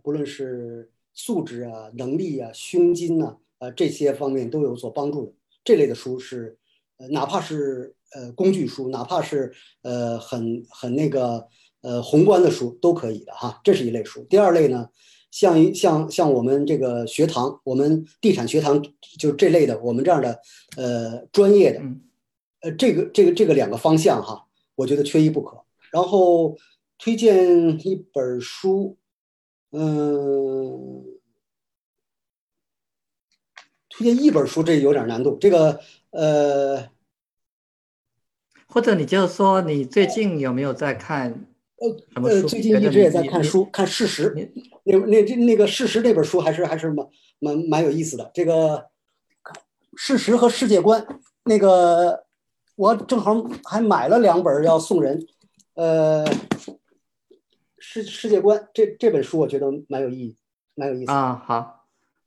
不论是素质啊、能力啊、胸襟呐，啊这些方面都有所帮助的。这类的书是，呃，哪怕是呃工具书，哪怕是呃很很那个呃宏观的书都可以的哈。这是一类书。第二类呢，像一像像我们这个学堂，我们地产学堂就这类的，我们这样的呃专业的，呃这个这个这个两个方向哈，我觉得缺一不可。然后。推荐一本书，嗯，推荐一本书这有点难度。这个，呃，或者你就说你最近有没有在看呃呃，最近一直也在看书，看《事实》那那这那个《事实》这本书还是还是蛮蛮蛮有意思的。这个《事实》和世界观，那个我正好还买了两本要送人。呃，世世界观这这本书我觉得蛮有意义，蛮有意思啊。好，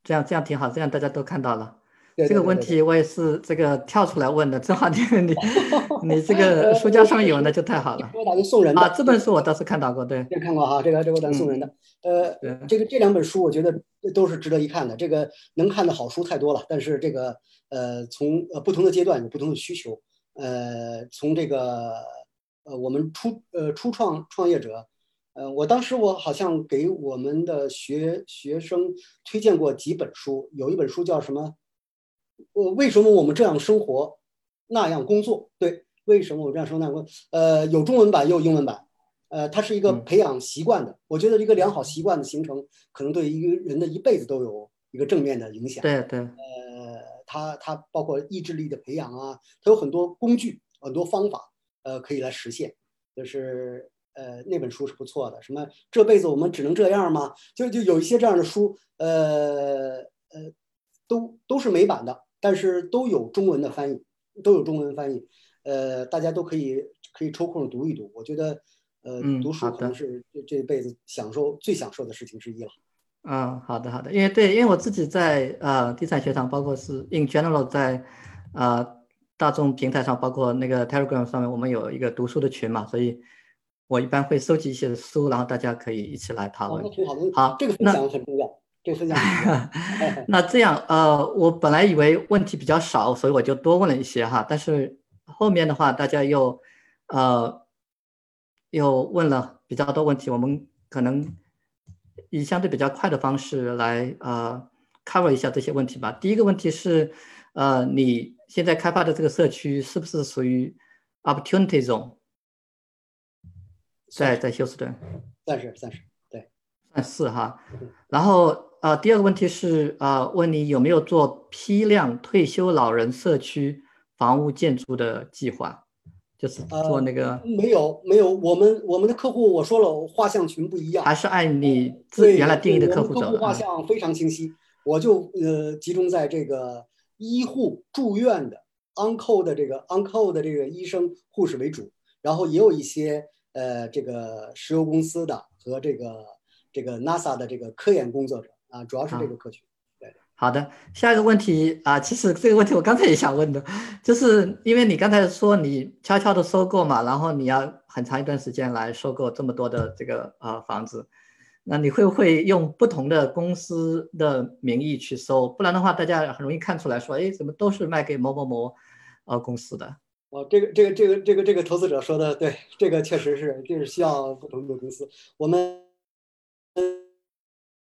这样这样挺好，这样大家都看到了。这个问题我也是这个跳出来问的，[laughs] 正好你你 [laughs] 你这个书架上有，那就太好了。我打算送人的啊，这本书我倒是看到过，对，看过哈，这个这个我打算送人的。呃，这个这两本书我觉得都是值得一看的。这个能看的好书太多了，但是这个呃，从呃不同的阶段有不同的需求。呃，从这个呃我们初呃初创创业者，呃，我当时我好像给我们的学学生推荐过几本书，有一本书叫什么？我为什么我们这样生活，那样工作？对，为什么我们这样生活那样工作？呃，有中文版也有英文版。呃，它是一个培养习惯的。我觉得一个良好习惯的形成，可能对一个人的一辈子都有一个正面的影响。对对。呃，它它包括意志力的培养啊，它有很多工具、很多方法，呃，可以来实现。就是呃，那本书是不错的。什么这辈子我们只能这样吗？就就有一些这样的书，呃呃，都都是美版的。但是都有中文的翻译，都有中文翻译，呃，大家都可以可以抽空读一读。我觉得，呃，读书可能是这这辈子享受最享受的事情之一了。嗯，好的好的，因为对，因为我自己在呃地产学堂，包括是 in general 在呃大众平台上，包括那个 Telegram 上面，我们有一个读书的群嘛，所以我一般会收集一些书，然后大家可以一起来讨论。好，这个分享很重要。[laughs] 那这样，呃，我本来以为问题比较少，所以我就多问了一些哈。但是后面的话，大家又，呃，又问了比较多问题，我们可能以相对比较快的方式来，呃，cover 一下这些问题吧。第一个问题是，呃，你现在开发的这个社区是不是属于 opportunity zone？在在休斯顿？算是算是，对，算是哈。然后。呃，第二个问题是，呃，问你有没有做批量退休老人社区房屋建筑的计划？就是做那个没有没有，我们我们的客户我说了，画像群不一样，还是按你自原来定义的客户走。客户画像非常清晰，我就呃集中在这个医护住院的 uncle 的这个 uncle 的这个医生护士为主，然后也有一些呃这个石油公司的和这个这个 NASA 的这个科研工作者。啊，主要是这个客群。对，好的，下一个问题啊，其实这个问题我刚才也想问的，就是因为你刚才说你悄悄的收购嘛，然后你要很长一段时间来收购这么多的这个呃房子，那你会不会用不同的公司的名义去收？不然的话，大家很容易看出来说，哎，怎么都是卖给某某某呃公司的？哦，这个这个这个这个这个投资者说的对，这个确实是就是需要不同的公司，我们。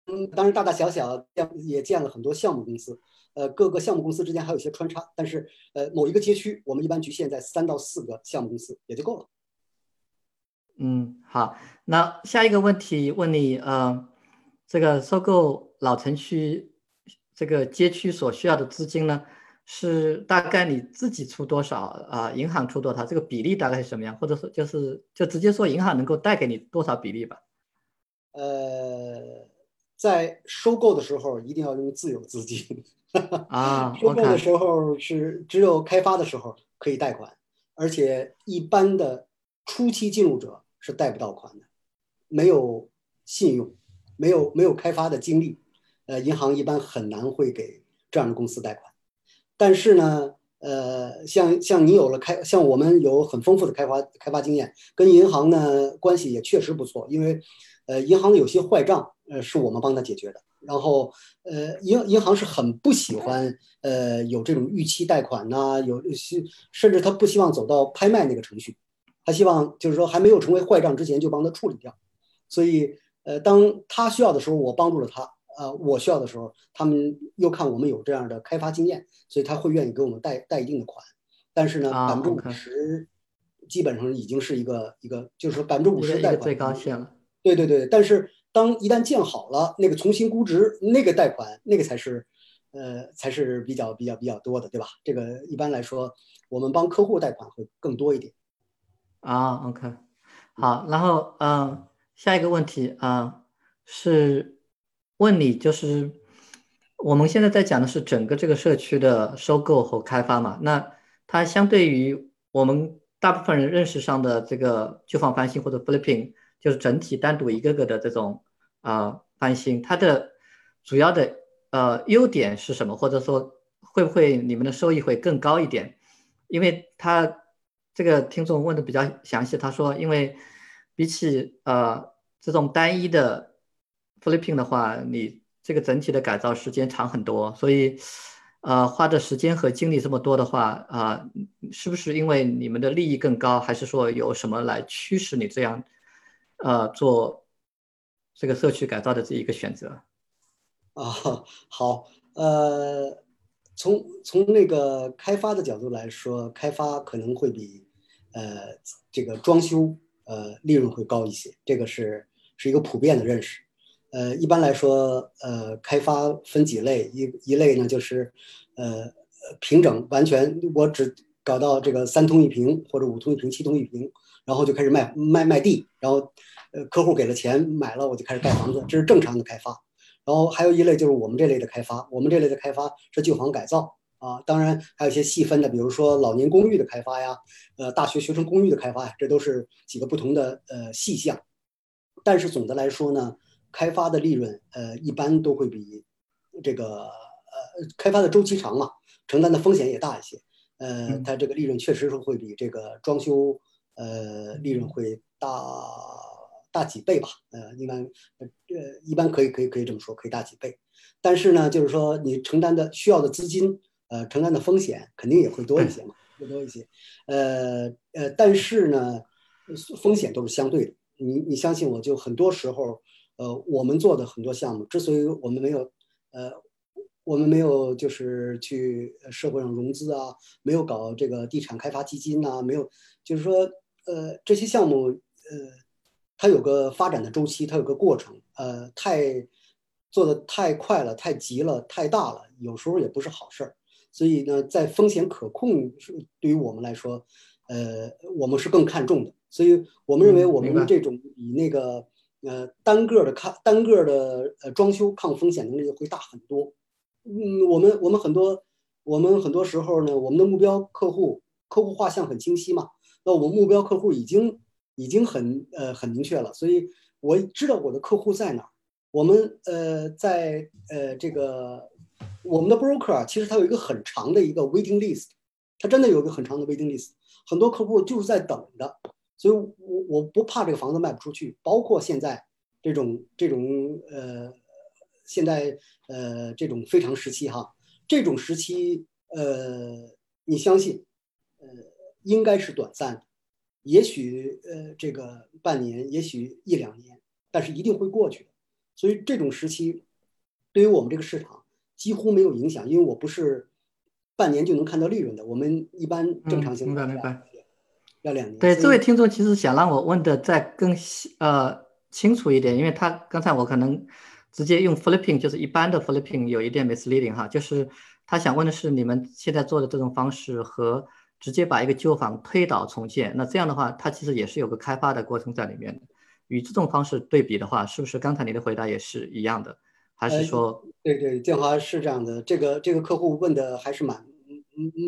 嗯，当然，大大小小也建了很多项目公司，呃，各个项目公司之间还有一些穿插，但是呃，某一个街区我们一般局限在三到四个项目公司也就够了。嗯，好，那下一个问题问你，呃，这个收购老城区这个街区所需要的资金呢，是大概你自己出多少啊？银行出多少？这个比例大概是什么样？或者说就是就直接说银行能够贷给你多少比例吧？呃。在收购的时候一定要用自有资金啊，[laughs] 收购的时候是只有开发的时候可以贷款，而且一般的初期进入者是贷不到款的，没有信用，没有没有开发的经历，呃，银行一般很难会给这样的公司贷款。但是呢，呃，像像你有了开，像我们有很丰富的开发开发经验，跟银行呢关系也确实不错，因为呃，银行有些坏账。呃，是我们帮他解决的。然后，呃，银银行是很不喜欢，呃，有这种逾期贷款呐，有些甚至他不希望走到拍卖那个程序，他希望就是说还没有成为坏账之前就帮他处理掉。所以，呃，当他需要的时候，我帮助了他；，呃，我需要的时候，他们又看我们有这样的开发经验，所以他会愿意给我们贷贷一定的款。但是呢，百分之五十基本上已经是一个一个，就是说百分之五十贷款最高限了。对对对，但是。当一旦建好了，那个重新估值，那个贷款，那个才是，呃，才是比较比较比较多的，对吧？这个一般来说，我们帮客户贷款会更多一点，啊，OK，好，然后嗯，下一个问题啊是问你，就是我们现在在讲的是整个这个社区的收购和开发嘛？那它相对于我们大部分人认识上的这个旧房翻新或者 flipping，就是整体单独一个个的这种啊翻新，它的主要的呃优点是什么？或者说会不会你们的收益会更高一点？因为它。这个听众问的比较详细，他说，因为比起呃这种单一的 flipping 的话，你这个整体的改造时间长很多，所以呃花的时间和精力这么多的话，啊，是不是因为你们的利益更高，还是说有什么来驱使你这样呃做这个社区改造的这一个选择？啊，好，呃，从从那个开发的角度来说，开发可能会比。呃，这个装修呃利润会高一些，这个是是一个普遍的认识。呃，一般来说，呃，开发分几类，一一类呢就是呃平整，完全我只搞到这个三通一平或者五通一平、七通一平，然后就开始卖卖卖地，然后呃客户给了钱买了，我就开始盖房子，这是正常的开发。然后还有一类就是我们这类的开发，我们这类的开发是旧房改造。啊，当然还有一些细分的，比如说老年公寓的开发呀，呃，大学学生公寓的开发呀，这都是几个不同的呃细项。但是总的来说呢，开发的利润呃一般都会比这个呃开发的周期长嘛，承担的风险也大一些。呃，它这个利润确实是会比这个装修呃利润会大大几倍吧？呃，一般呃一般可以可以可以这么说，可以大几倍。但是呢，就是说你承担的需要的资金。呃，承担的风险肯定也会多一些嘛，会多一些。呃呃，但是呢，风险都是相对的。你你相信我，就很多时候，呃，我们做的很多项目，之所以我们没有，呃，我们没有就是去社会上融资啊，没有搞这个地产开发基金呐，没有，就是说，呃，这些项目，呃，它有个发展的周期，它有个过程，呃，太做的太快了，太急了，太大了，有时候也不是好事儿。所以呢，在风险可控是对于我们来说，呃，我们是更看重的。所以我们认为，我们这种以那个呃单个的抗单个的呃装修抗风险能力会大很多。嗯，我们我们很多我们很多时候呢，我们的目标客户客户画像很清晰嘛。那我们目标客户已经已经很呃很明确了，所以我知道我的客户在哪儿。我们呃在呃这个。我们的 broker，其实它有一个很长的一个 waiting list，它真的有一个很长的 waiting list，很多客户就是在等的，所以我我不怕这个房子卖不出去，包括现在这种这种呃，现在呃这种非常时期哈，这种时期呃，你相信呃应该是短暂的，也许呃这个半年，也许一两年，但是一定会过去的，所以这种时期对于我们这个市场。几乎没有影响，因为我不是半年就能看到利润的。我们一般正常性明白明白，要两年。对，这位听众其实想让我问的再更细呃清楚一点，因为他刚才我可能直接用 flipping 就是一般的 flipping 有一点 misleading 哈，就是他想问的是你们现在做的这种方式和直接把一个旧房推倒重建，那这样的话它其实也是有个开发的过程在里面的。与这种方式对比的话，是不是刚才你的回答也是一样的？还是说，对对，建华是这样的。这个这个客户问的还是蛮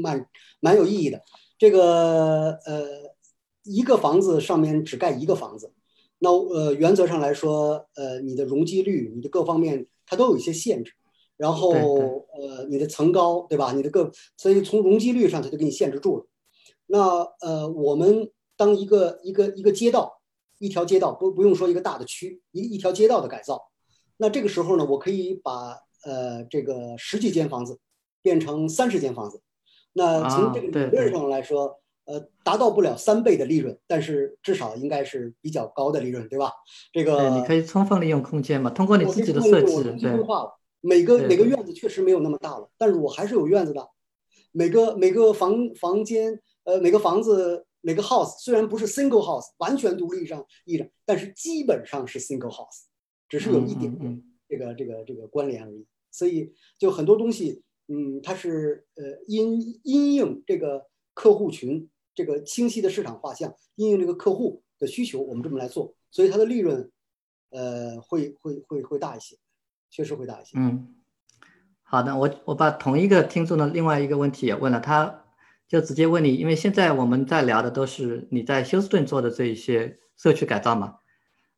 蛮蛮有意义的。这个呃，一个房子上面只盖一个房子，那呃原则上来说，呃你的容积率、你的各方面它都有一些限制。然后呃你的层高对吧？你的各，所以从容积率上它就给你限制住了。那呃我们当一个一个一个街道，一条街道不不用说一个大的区，一一条街道的改造。那这个时候呢，我可以把呃这个十几间房子变成三十间房子。那从这个理论上来说，呃，达到不了三倍的利润，但是至少应该是比较高的利润，对吧？这个你可以充分利用空间嘛，通过你自己的设计，对。每个每个院子确实没有那么大了，但是我还是有院子的。每个每个房房间，呃，每个房子每个 house 虽然不是 single house 完全独立上意义上，但是基本上是 single house。只是有一点点这个这个这个关联而已，所以就很多东西，嗯，它是呃因因应这个客户群这个清晰的市场画像，因应这个客户的需求，我们这么来做，所以它的利润，呃，会会会会大一些，确实会大一些。嗯，好的，我我把同一个听众的另外一个问题也问了，他就直接问你，因为现在我们在聊的都是你在休斯顿做的这一些社区改造嘛，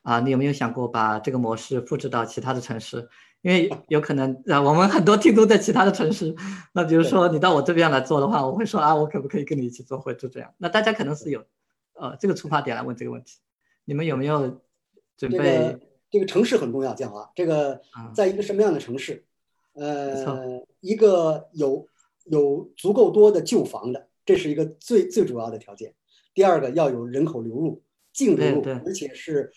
啊，你有没有想过把这个模式复制到其他的城市？因为有可能啊，我们很多听众在其他的城市，那比如说你到我这边来做的话，我会说啊，我可不可以跟你一起做，会就这样？那大家可能是有，呃，这个出发点来问这个问题。你们有没有准备？这个城市很重要，建华。这个在一个什么样的城市？呃，一个有有足够多的旧房的，这是一个最最主要的条件。第二个要有人口流入，净流入，而且是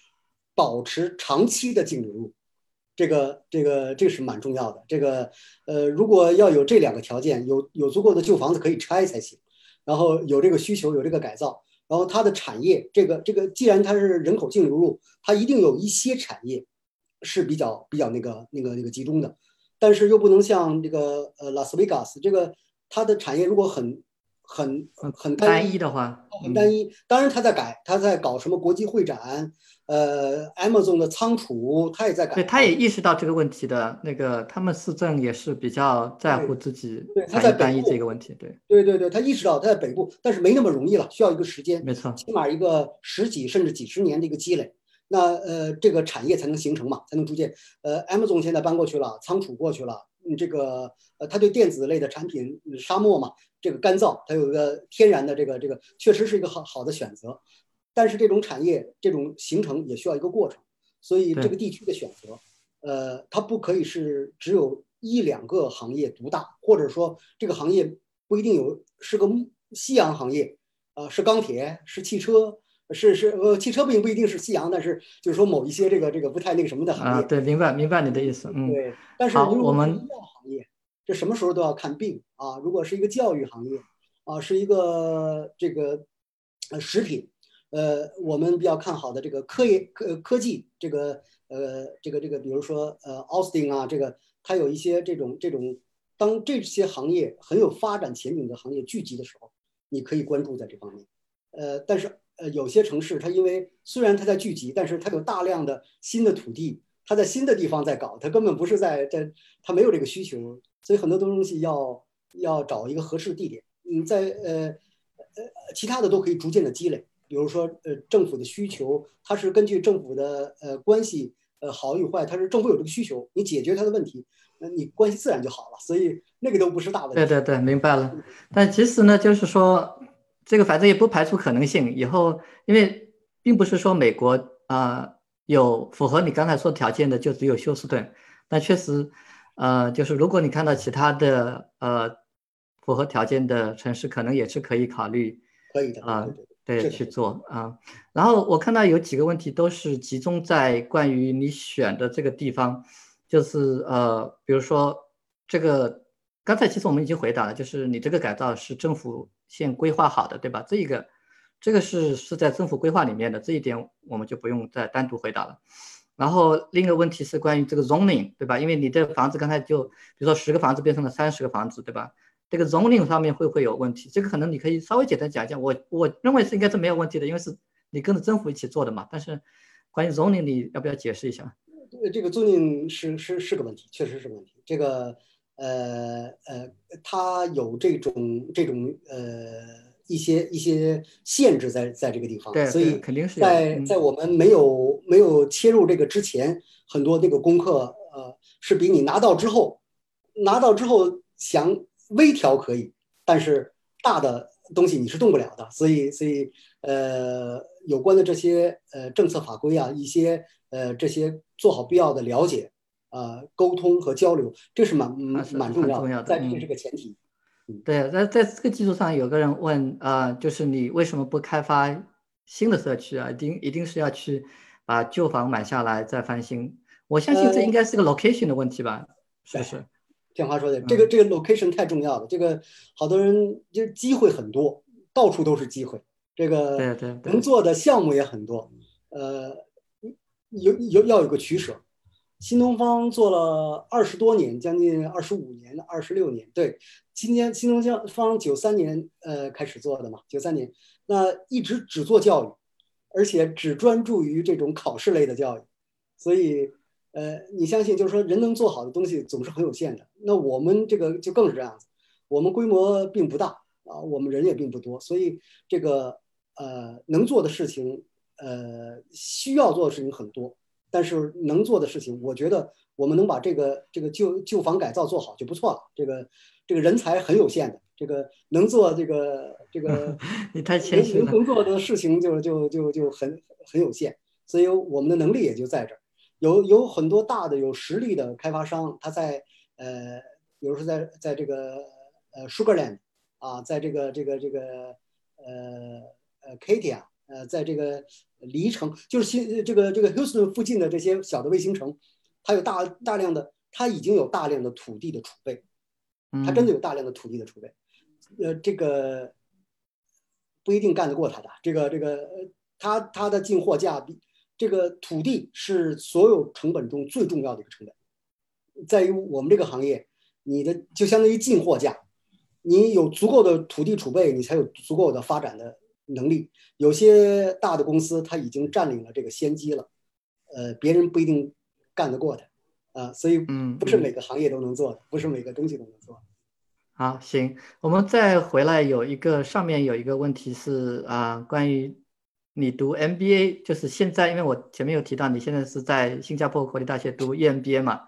保持长期的净流入。这个这个这是蛮重要的。这个呃，如果要有这两个条件，有有足够的旧房子可以拆才行，然后有这个需求，有这个改造，然后它的产业，这个这个既然它是人口净流入，它一定有一些产业是比较比较那个那个那个集中的，但是又不能像这个呃拉斯维加斯这个它的产业如果很。很很单一的话，很单一。当然他在改，他在搞什么国际会展，呃，Amazon 的仓储，他也在改。对，他也意识到这个问题的。那个他们市政也是比较在乎自己他在单一这个问题。对，对对对，他意识到他在北部，但是没那么容易了，需要一个时间。没错，起码一个十几甚至几十年的一个积累，那呃，这个产业才能形成嘛，才能逐渐。呃，Amazon 现在搬过去了，仓储过去了。这个呃，它对电子类的产品，沙漠嘛，这个干燥，它有一个天然的这个这个，确实是一个好好的选择。但是这种产业这种形成也需要一个过程，所以这个地区的选择，呃，它不可以是只有一两个行业独大，或者说这个行业不一定有是个夕阳行业，呃，是钢铁，是汽车。是是呃，汽车并不一定是夕阳，但是就是说某一些这个这个不太那个什么的行业。啊，对，明白明白你的意思，嗯。对，但是如果医药行业，这什么时候都要看病啊。如果是一个教育行业，啊，是一个这个呃食品，呃，我们比较看好的这个科研科科技，这个呃这个这个，比如说呃，Austin 啊，这个它有一些这种这种，当这些行业很有发展前景的行业聚集的时候，你可以关注在这方面，呃，但是。呃，有些城市它因为虽然它在聚集，但是它有大量的新的土地，它在新的地方在搞，它根本不是在在，它没有这个需求，所以很多东西要要找一个合适的地点。嗯，在呃呃其他的都可以逐渐的积累，比如说呃政府的需求，它是根据政府的呃关系呃好与坏，它是政府有这个需求，你解决它的问题，那你关系自然就好了，所以那个都不是大问题。对对对，明白了。但其实呢，就是说。这个反正也不排除可能性，以后因为并不是说美国啊有符合你刚才说条件的就只有休斯顿，但确实，呃，就是如果你看到其他的呃符合条件的城市，可能也是可以考虑，可以的啊，对，去做啊。然后我看到有几个问题都是集中在关于你选的这个地方，就是呃，比如说这个刚才其实我们已经回答了，就是你这个改造是政府。先规划好的，对吧？这一个，这个是是在政府规划里面的，这一点我们就不用再单独回答了。然后另一个问题是关于这个 zoning，对吧？因为你的房子刚才就，比如说十个房子变成了三十个房子，对吧？这个 zoning 上面会不会有问题？这个可能你可以稍微简单讲一讲。我我认为是应该是没有问题的，因为是你跟着政府一起做的嘛。但是关于 zoning，你要不要解释一下？这个 zoning 是是是个问题，确实是个问题。这个。呃呃，它有这种这种呃一些一些限制在在这个地方，所以肯定是在在我们没有没有切入这个之前，很多那个功课呃是比你拿到之后拿到之后想微调可以，但是大的东西你是动不了的，所以所以呃有关的这些呃政策法规啊，一些呃这些做好必要的了解。呃，沟通和交流，这是蛮蛮重要的，在这是个前提。对，在在这个基础上，有个人问啊，就是你为什么不开发新的社区啊？一定一定是要去把旧房买下来再翻新？我相信这应该是个 location 的问题吧？是不是？天华说的，这个这个 location 太重要了。这个好多人就是机会很多，到处都是机会。这个对对，能做的项目也很多。呃，有有要有个取舍。新东方做了二十多年，将近二十五年的二十六年，对，今年新东方九三年呃开始做的嘛，九三年那一直只做教育，而且只专注于这种考试类的教育，所以呃你相信就是说人能做好的东西总是很有限的。那我们这个就更是这样子，我们规模并不大啊，我们人也并不多，所以这个呃能做的事情呃需要做的事情很多，但是能做的事情，我觉得。我们能把这个这个旧旧房改造做好就不错了。这个这个人才很有限的，这个能做这个这个 [laughs] 你太谦虚了。能做的事情就就就就很很有限，所以我们的能力也就在这儿。有有很多大的有实力的开发商，他在呃，比如说在在这个呃 Sugarland 啊，在这个这个这个呃呃 Katia 呃，在这个离城就是新这个这个 Houston 附近的这些小的卫星城。它有大大量的，它已经有大量的土地的储备，它真的有大量的土地的储备，呃，这个不一定干得过它的。这个这个，它它的进货价比这个土地是所有成本中最重要的一个成本，在于我们这个行业，你的就相当于进货价，你有足够的土地储备，你才有足够的发展的能力。有些大的公司，它已经占领了这个先机了，呃，别人不一定。干得过的，啊，所以嗯，不是每个行业都能做的，不是每个东西都能做。好，行，我们再回来有一个上面有一个问题是啊，关于你读 MBA，就是现在，因为我前面有提到你现在是在新加坡国立大学读 EMBA 嘛，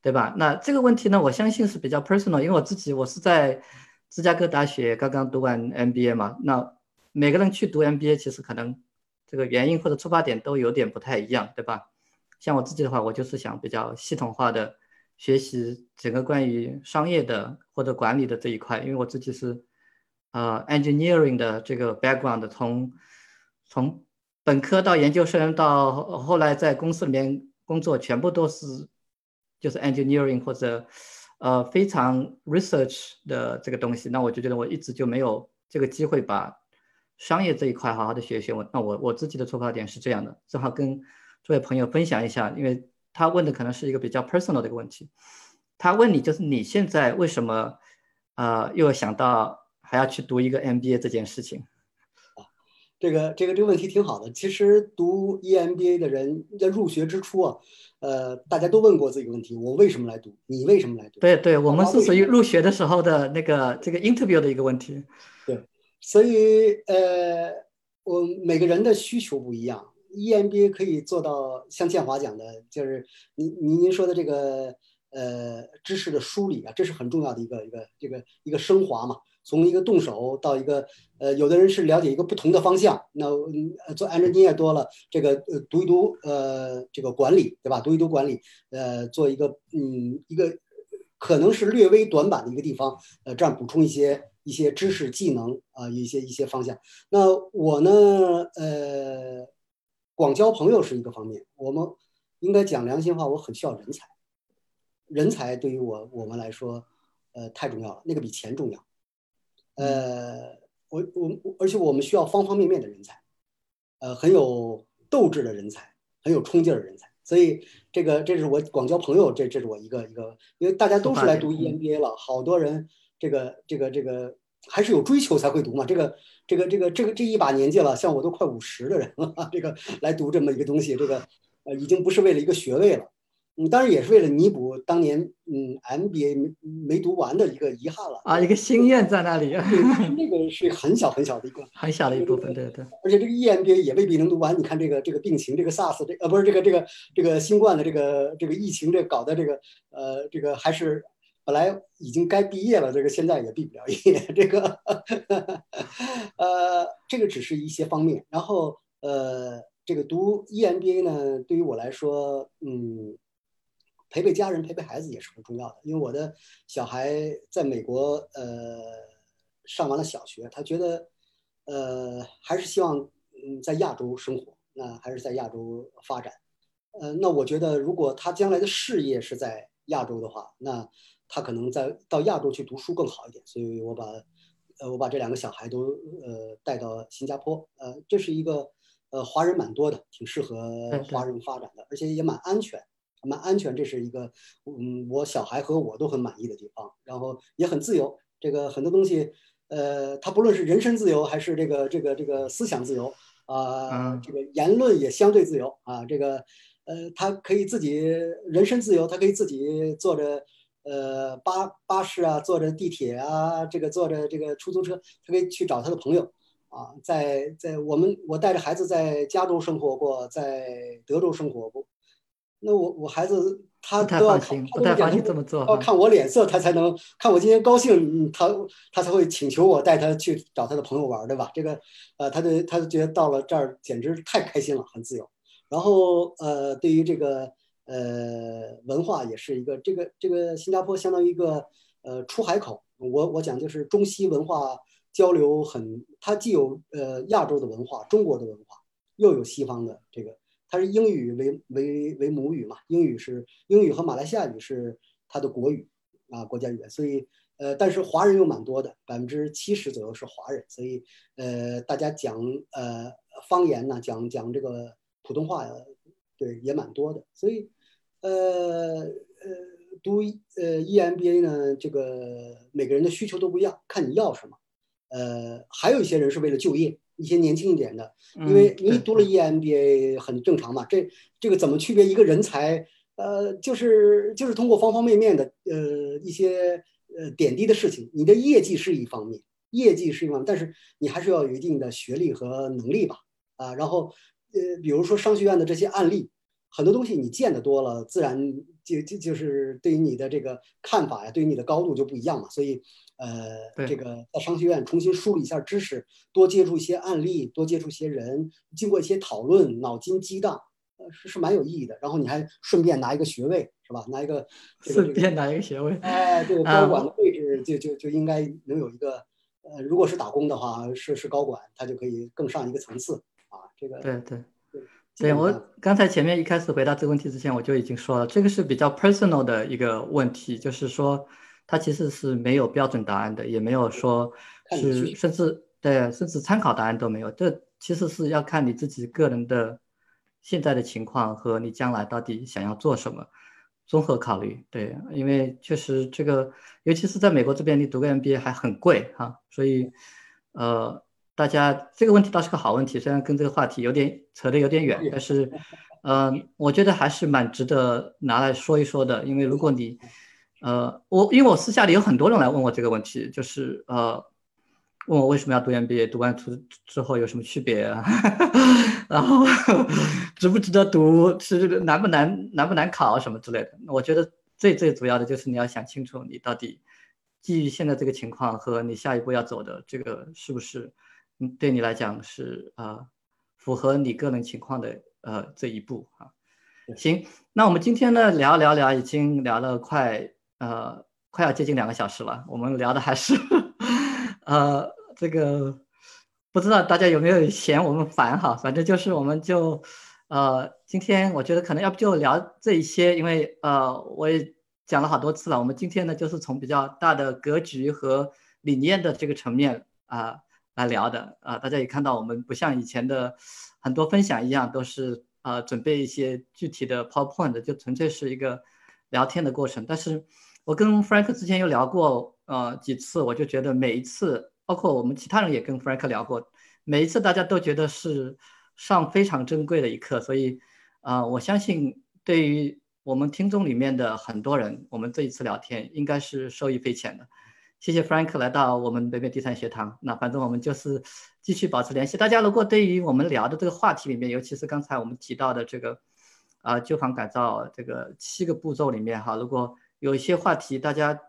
对吧？那这个问题呢，我相信是比较 personal，因为我自己我是在芝加哥大学刚刚读完 MBA 嘛，那每个人去读 MBA 其实可能这个原因或者出发点都有点不太一样，对吧？像我自己的话，我就是想比较系统化的学习整个关于商业的或者管理的这一块，因为我自己是呃 engineering 的这个 background，从从本科到研究生到后来在公司里面工作，全部都是就是 engineering 或者呃非常 research 的这个东西，那我就觉得我一直就没有这个机会把商业这一块好好的学一学。我那我我自己的出发点是这样的，正好跟。这位朋友分享一下，因为他问的可能是一个比较 personal 的一个问题。他问你，就是你现在为什么，呃，又想到还要去读一个 MBA 这件事情？啊，这个这个这个问题挺好的。其实读 EMBA 的人在入学之初啊，呃，大家都问过这个问题：我为什么来读？你为什么来读？对对，我们是属于入学的时候的那个这个 interview 的一个问题。对，所以呃，我每个人的需求不一样。EMBA 可以做到像建华讲的，就是您您您说的这个呃知识的梳理啊，这是很重要的一个一个这个一个升华嘛。从一个动手到一个呃，有的人是了解一个不同的方向，那做 engineer 多了，这个呃读一读呃这个管理对吧？读一读管理，呃做一个嗯一个可能是略微短板的一个地方，呃这样补充一些一些知识技能啊一些一些方向。那我呢呃。广交朋友是一个方面，我们应该讲良心话，我很需要人才，人才对于我我们来说，呃，太重要了，那个比钱重要。呃，我我而且我们需要方方面面的人才，呃，很有斗志的人才，很有冲劲儿的人才。所以这个这是我广交朋友，这这是我一个一个，因为大家都是来读 EMBA 了，好多人这个这个这个还是有追求才会读嘛，这个。这个这个这个这一把年纪了，像我都快五十的人了，[laughs] 这个来读这么一个东西，这个呃已经不是为了一个学位了，嗯，当然也是为了弥补当年嗯 MBA 没没读完的一个遗憾了啊，一个心愿在那里。[laughs] 那个是很小很小的一个 [laughs] 很小的一部分，对对。而且这个 EMBA 也未必能读完。你看这个这个病情，这个 SARS 这呃不是这个这个这个新冠的这个这个疫情这搞的这个呃这个还是。本来已经该毕业了，这个现在也毕不了业。这个，呃，这个只是一些方面。然后，呃，这个读 EMBA 呢，对于我来说，嗯，陪陪家人、陪陪孩子也是很重要的。因为我的小孩在美国，呃，上完了小学，他觉得，呃，还是希望，嗯，在亚洲生活，那还是在亚洲发展。呃，那我觉得，如果他将来的事业是在亚洲的话，那他可能在到亚洲去读书更好一点，所以我把，呃，我把这两个小孩都呃带到新加坡，呃，这是一个呃华人蛮多的，挺适合华人发展的，而且也蛮安全，蛮安全，这是一个嗯我小孩和我都很满意的地方，然后也很自由，这个很多东西，呃，他不论是人身自由还是这个这个这个思想自由啊，这个言论也相对自由啊，这个呃，他可以自己人身自由，他可以自己坐着呃巴巴士啊，坐着地铁啊，这个坐着这个出租车，他可以去找他的朋友啊，在在我们我带着孩子在加州生活过，在德州生活过，那我我孩子。他都要看，不太放心这么做，要看我脸色，他才能看我今天高兴，他他才会请求我带他去找他的朋友玩，对吧？这个，呃，他就他就觉得到了这儿简直太开心了，很自由。然后，呃，对于这个呃文化也是一个，这个这个新加坡相当于一个呃出海口。我我讲就是中西文化交流很，它既有呃亚洲的文化、中国的文化，又有西方的这个。它是英语为为为母语嘛？英语是英语和马来西亚语是它的国语啊，国家语言。所以呃，但是华人又蛮多的，百分之七十左右是华人。所以呃，大家讲呃方言呢，讲讲这个普通话呀，对也蛮多的。所以呃呃，读呃 EMBA 呢，这个每个人的需求都不一样，看你要什么。呃，还有一些人是为了就业。一些年轻一点的，因为你读了 EMBA 很正常嘛。这这个怎么区别一个人才？呃，就是就是通过方方面面的呃一些呃点滴的事情。你的业绩是一方面，业绩是一方面，但是你还是要有一定的学历和能力吧。啊，然后呃，比如说商学院的这些案例，很多东西你见得多了，自然就就就是对于你的这个看法呀，对于你的高度就不一样嘛。所以。呃，这个在商学院重新梳理一下知识，多接触一些案例，多接触一些人，经过一些讨论，脑筋激荡，呃，是是蛮有意义的。然后你还顺便拿一个学位，是吧？拿一 [laughs] 个顺便拿一个学位，哎，这个高管的位置就就就应该能有一个，呃，如果是打工的话，是是高管，他就可以更上一个层次啊。这个对对对，我刚才前面一开始回答这个问题之前，我就已经说了，这个是比较 personal 的一个问题，就是说。它其实是没有标准答案的，也没有说是甚至对，甚至参考答案都没有。这其实是要看你自己个人的现在的情况和你将来到底想要做什么，综合考虑。对，因为确实这个，尤其是在美国这边，你读个 MBA 还很贵哈，所以呃，大家这个问题倒是个好问题，虽然跟这个话题有点扯得有点远，但是嗯，我觉得还是蛮值得拿来说一说的，因为如果你。呃，我因为我私下里有很多人来问我这个问题，就是呃，问我为什么要读 MBA，读完出之后有什么区别啊？[laughs] 然后值不值得读，是难不难，难不难考什么之类的。我觉得最最主要的就是你要想清楚，你到底基于现在这个情况和你下一步要走的这个是不是，嗯，对你来讲是呃符合你个人情况的呃这一步啊。行，那我们今天呢聊聊聊，已经聊了快。呃，快要接近两个小时了，我们聊的还是，呃，这个不知道大家有没有嫌我们烦哈？反正就是我们就，呃，今天我觉得可能要不就聊这一些，因为呃，我也讲了好多次了。我们今天呢，就是从比较大的格局和理念的这个层面啊来聊的啊。大家也看到，我们不像以前的很多分享一样，都是呃准备一些具体的 PowerPoint，就纯粹是一个聊天的过程，但是。我跟 Frank 之前有聊过，呃，几次，我就觉得每一次，包括我们其他人也跟 Frank 聊过，每一次大家都觉得是上非常珍贵的一课，所以，啊，我相信对于我们听众里面的很多人，我们这一次聊天应该是受益匪浅的。谢谢 Frank 来到我们北美地产学堂，那反正我们就是继续保持联系。大家如果对于我们聊的这个话题里面，尤其是刚才我们提到的这个，啊，旧房改造这个七个步骤里面哈，如果有一些话题大家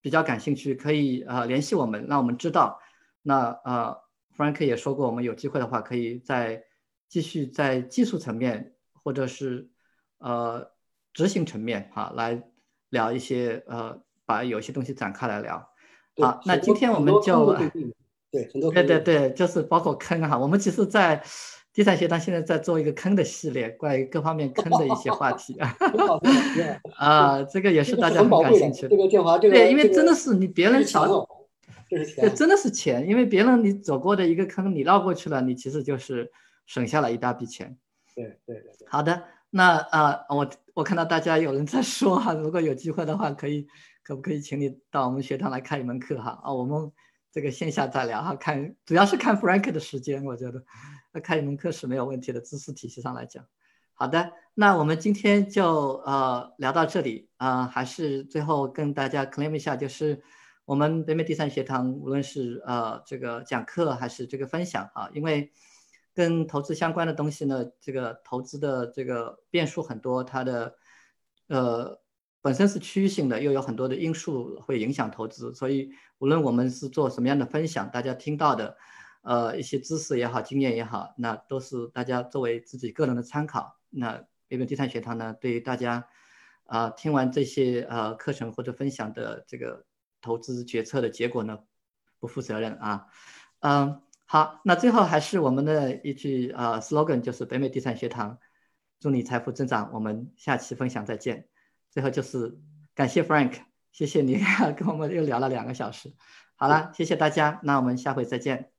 比较感兴趣，可以啊联系我们，让我们知道。那呃，Frank 也说过，我们有机会的话，可以在继续在技术层面或者是呃执行层面哈来聊一些呃，把有些东西展开来聊。好，那今天我们就对很多对对对，就是包括坑哈，我们其实，在。地产学堂现在在做一个坑的系列，关于各方面坑的一些话题啊。[laughs] 啊，这个也是大家很感兴趣的。这个建华，这个对，因为真的是你别人少，这是钱，真的是钱。因为别人你走过的一个坑，你绕过去了，你其实就是省下了一大笔钱。对对对对。好的，那啊，我我看到大家有人在说哈，如果有机会的话，可以可不可以请你到我们学堂来开一门课哈？啊，我们这个线下再聊哈，看主要是看 Frank 的时间，我觉得开一门课是没有问题的，知识体系上来讲。好的，那我们今天就呃聊到这里啊，还是最后跟大家 claim 一下，就是我们北美第三学堂无论是呃这个讲课还是这个分享啊，因为跟投资相关的东西呢，这个投资的这个变数很多，它的呃本身是区域性的，又有很多的因素会影响投资，所以无论我们是做什么样的分享，大家听到的呃一些知识也好，经验也好，那都是大家作为自己个人的参考。那北美地产学堂呢，对于大家，啊，听完这些呃课程或者分享的这个投资决策的结果呢，不负责任啊。嗯，好，那最后还是我们的一句呃 slogan，就是北美地产学堂，祝你财富增长。我们下期分享再见。最后就是感谢 Frank，谢谢你 [laughs] 跟我们又聊了两个小时。好了，谢谢大家，那我们下回再见。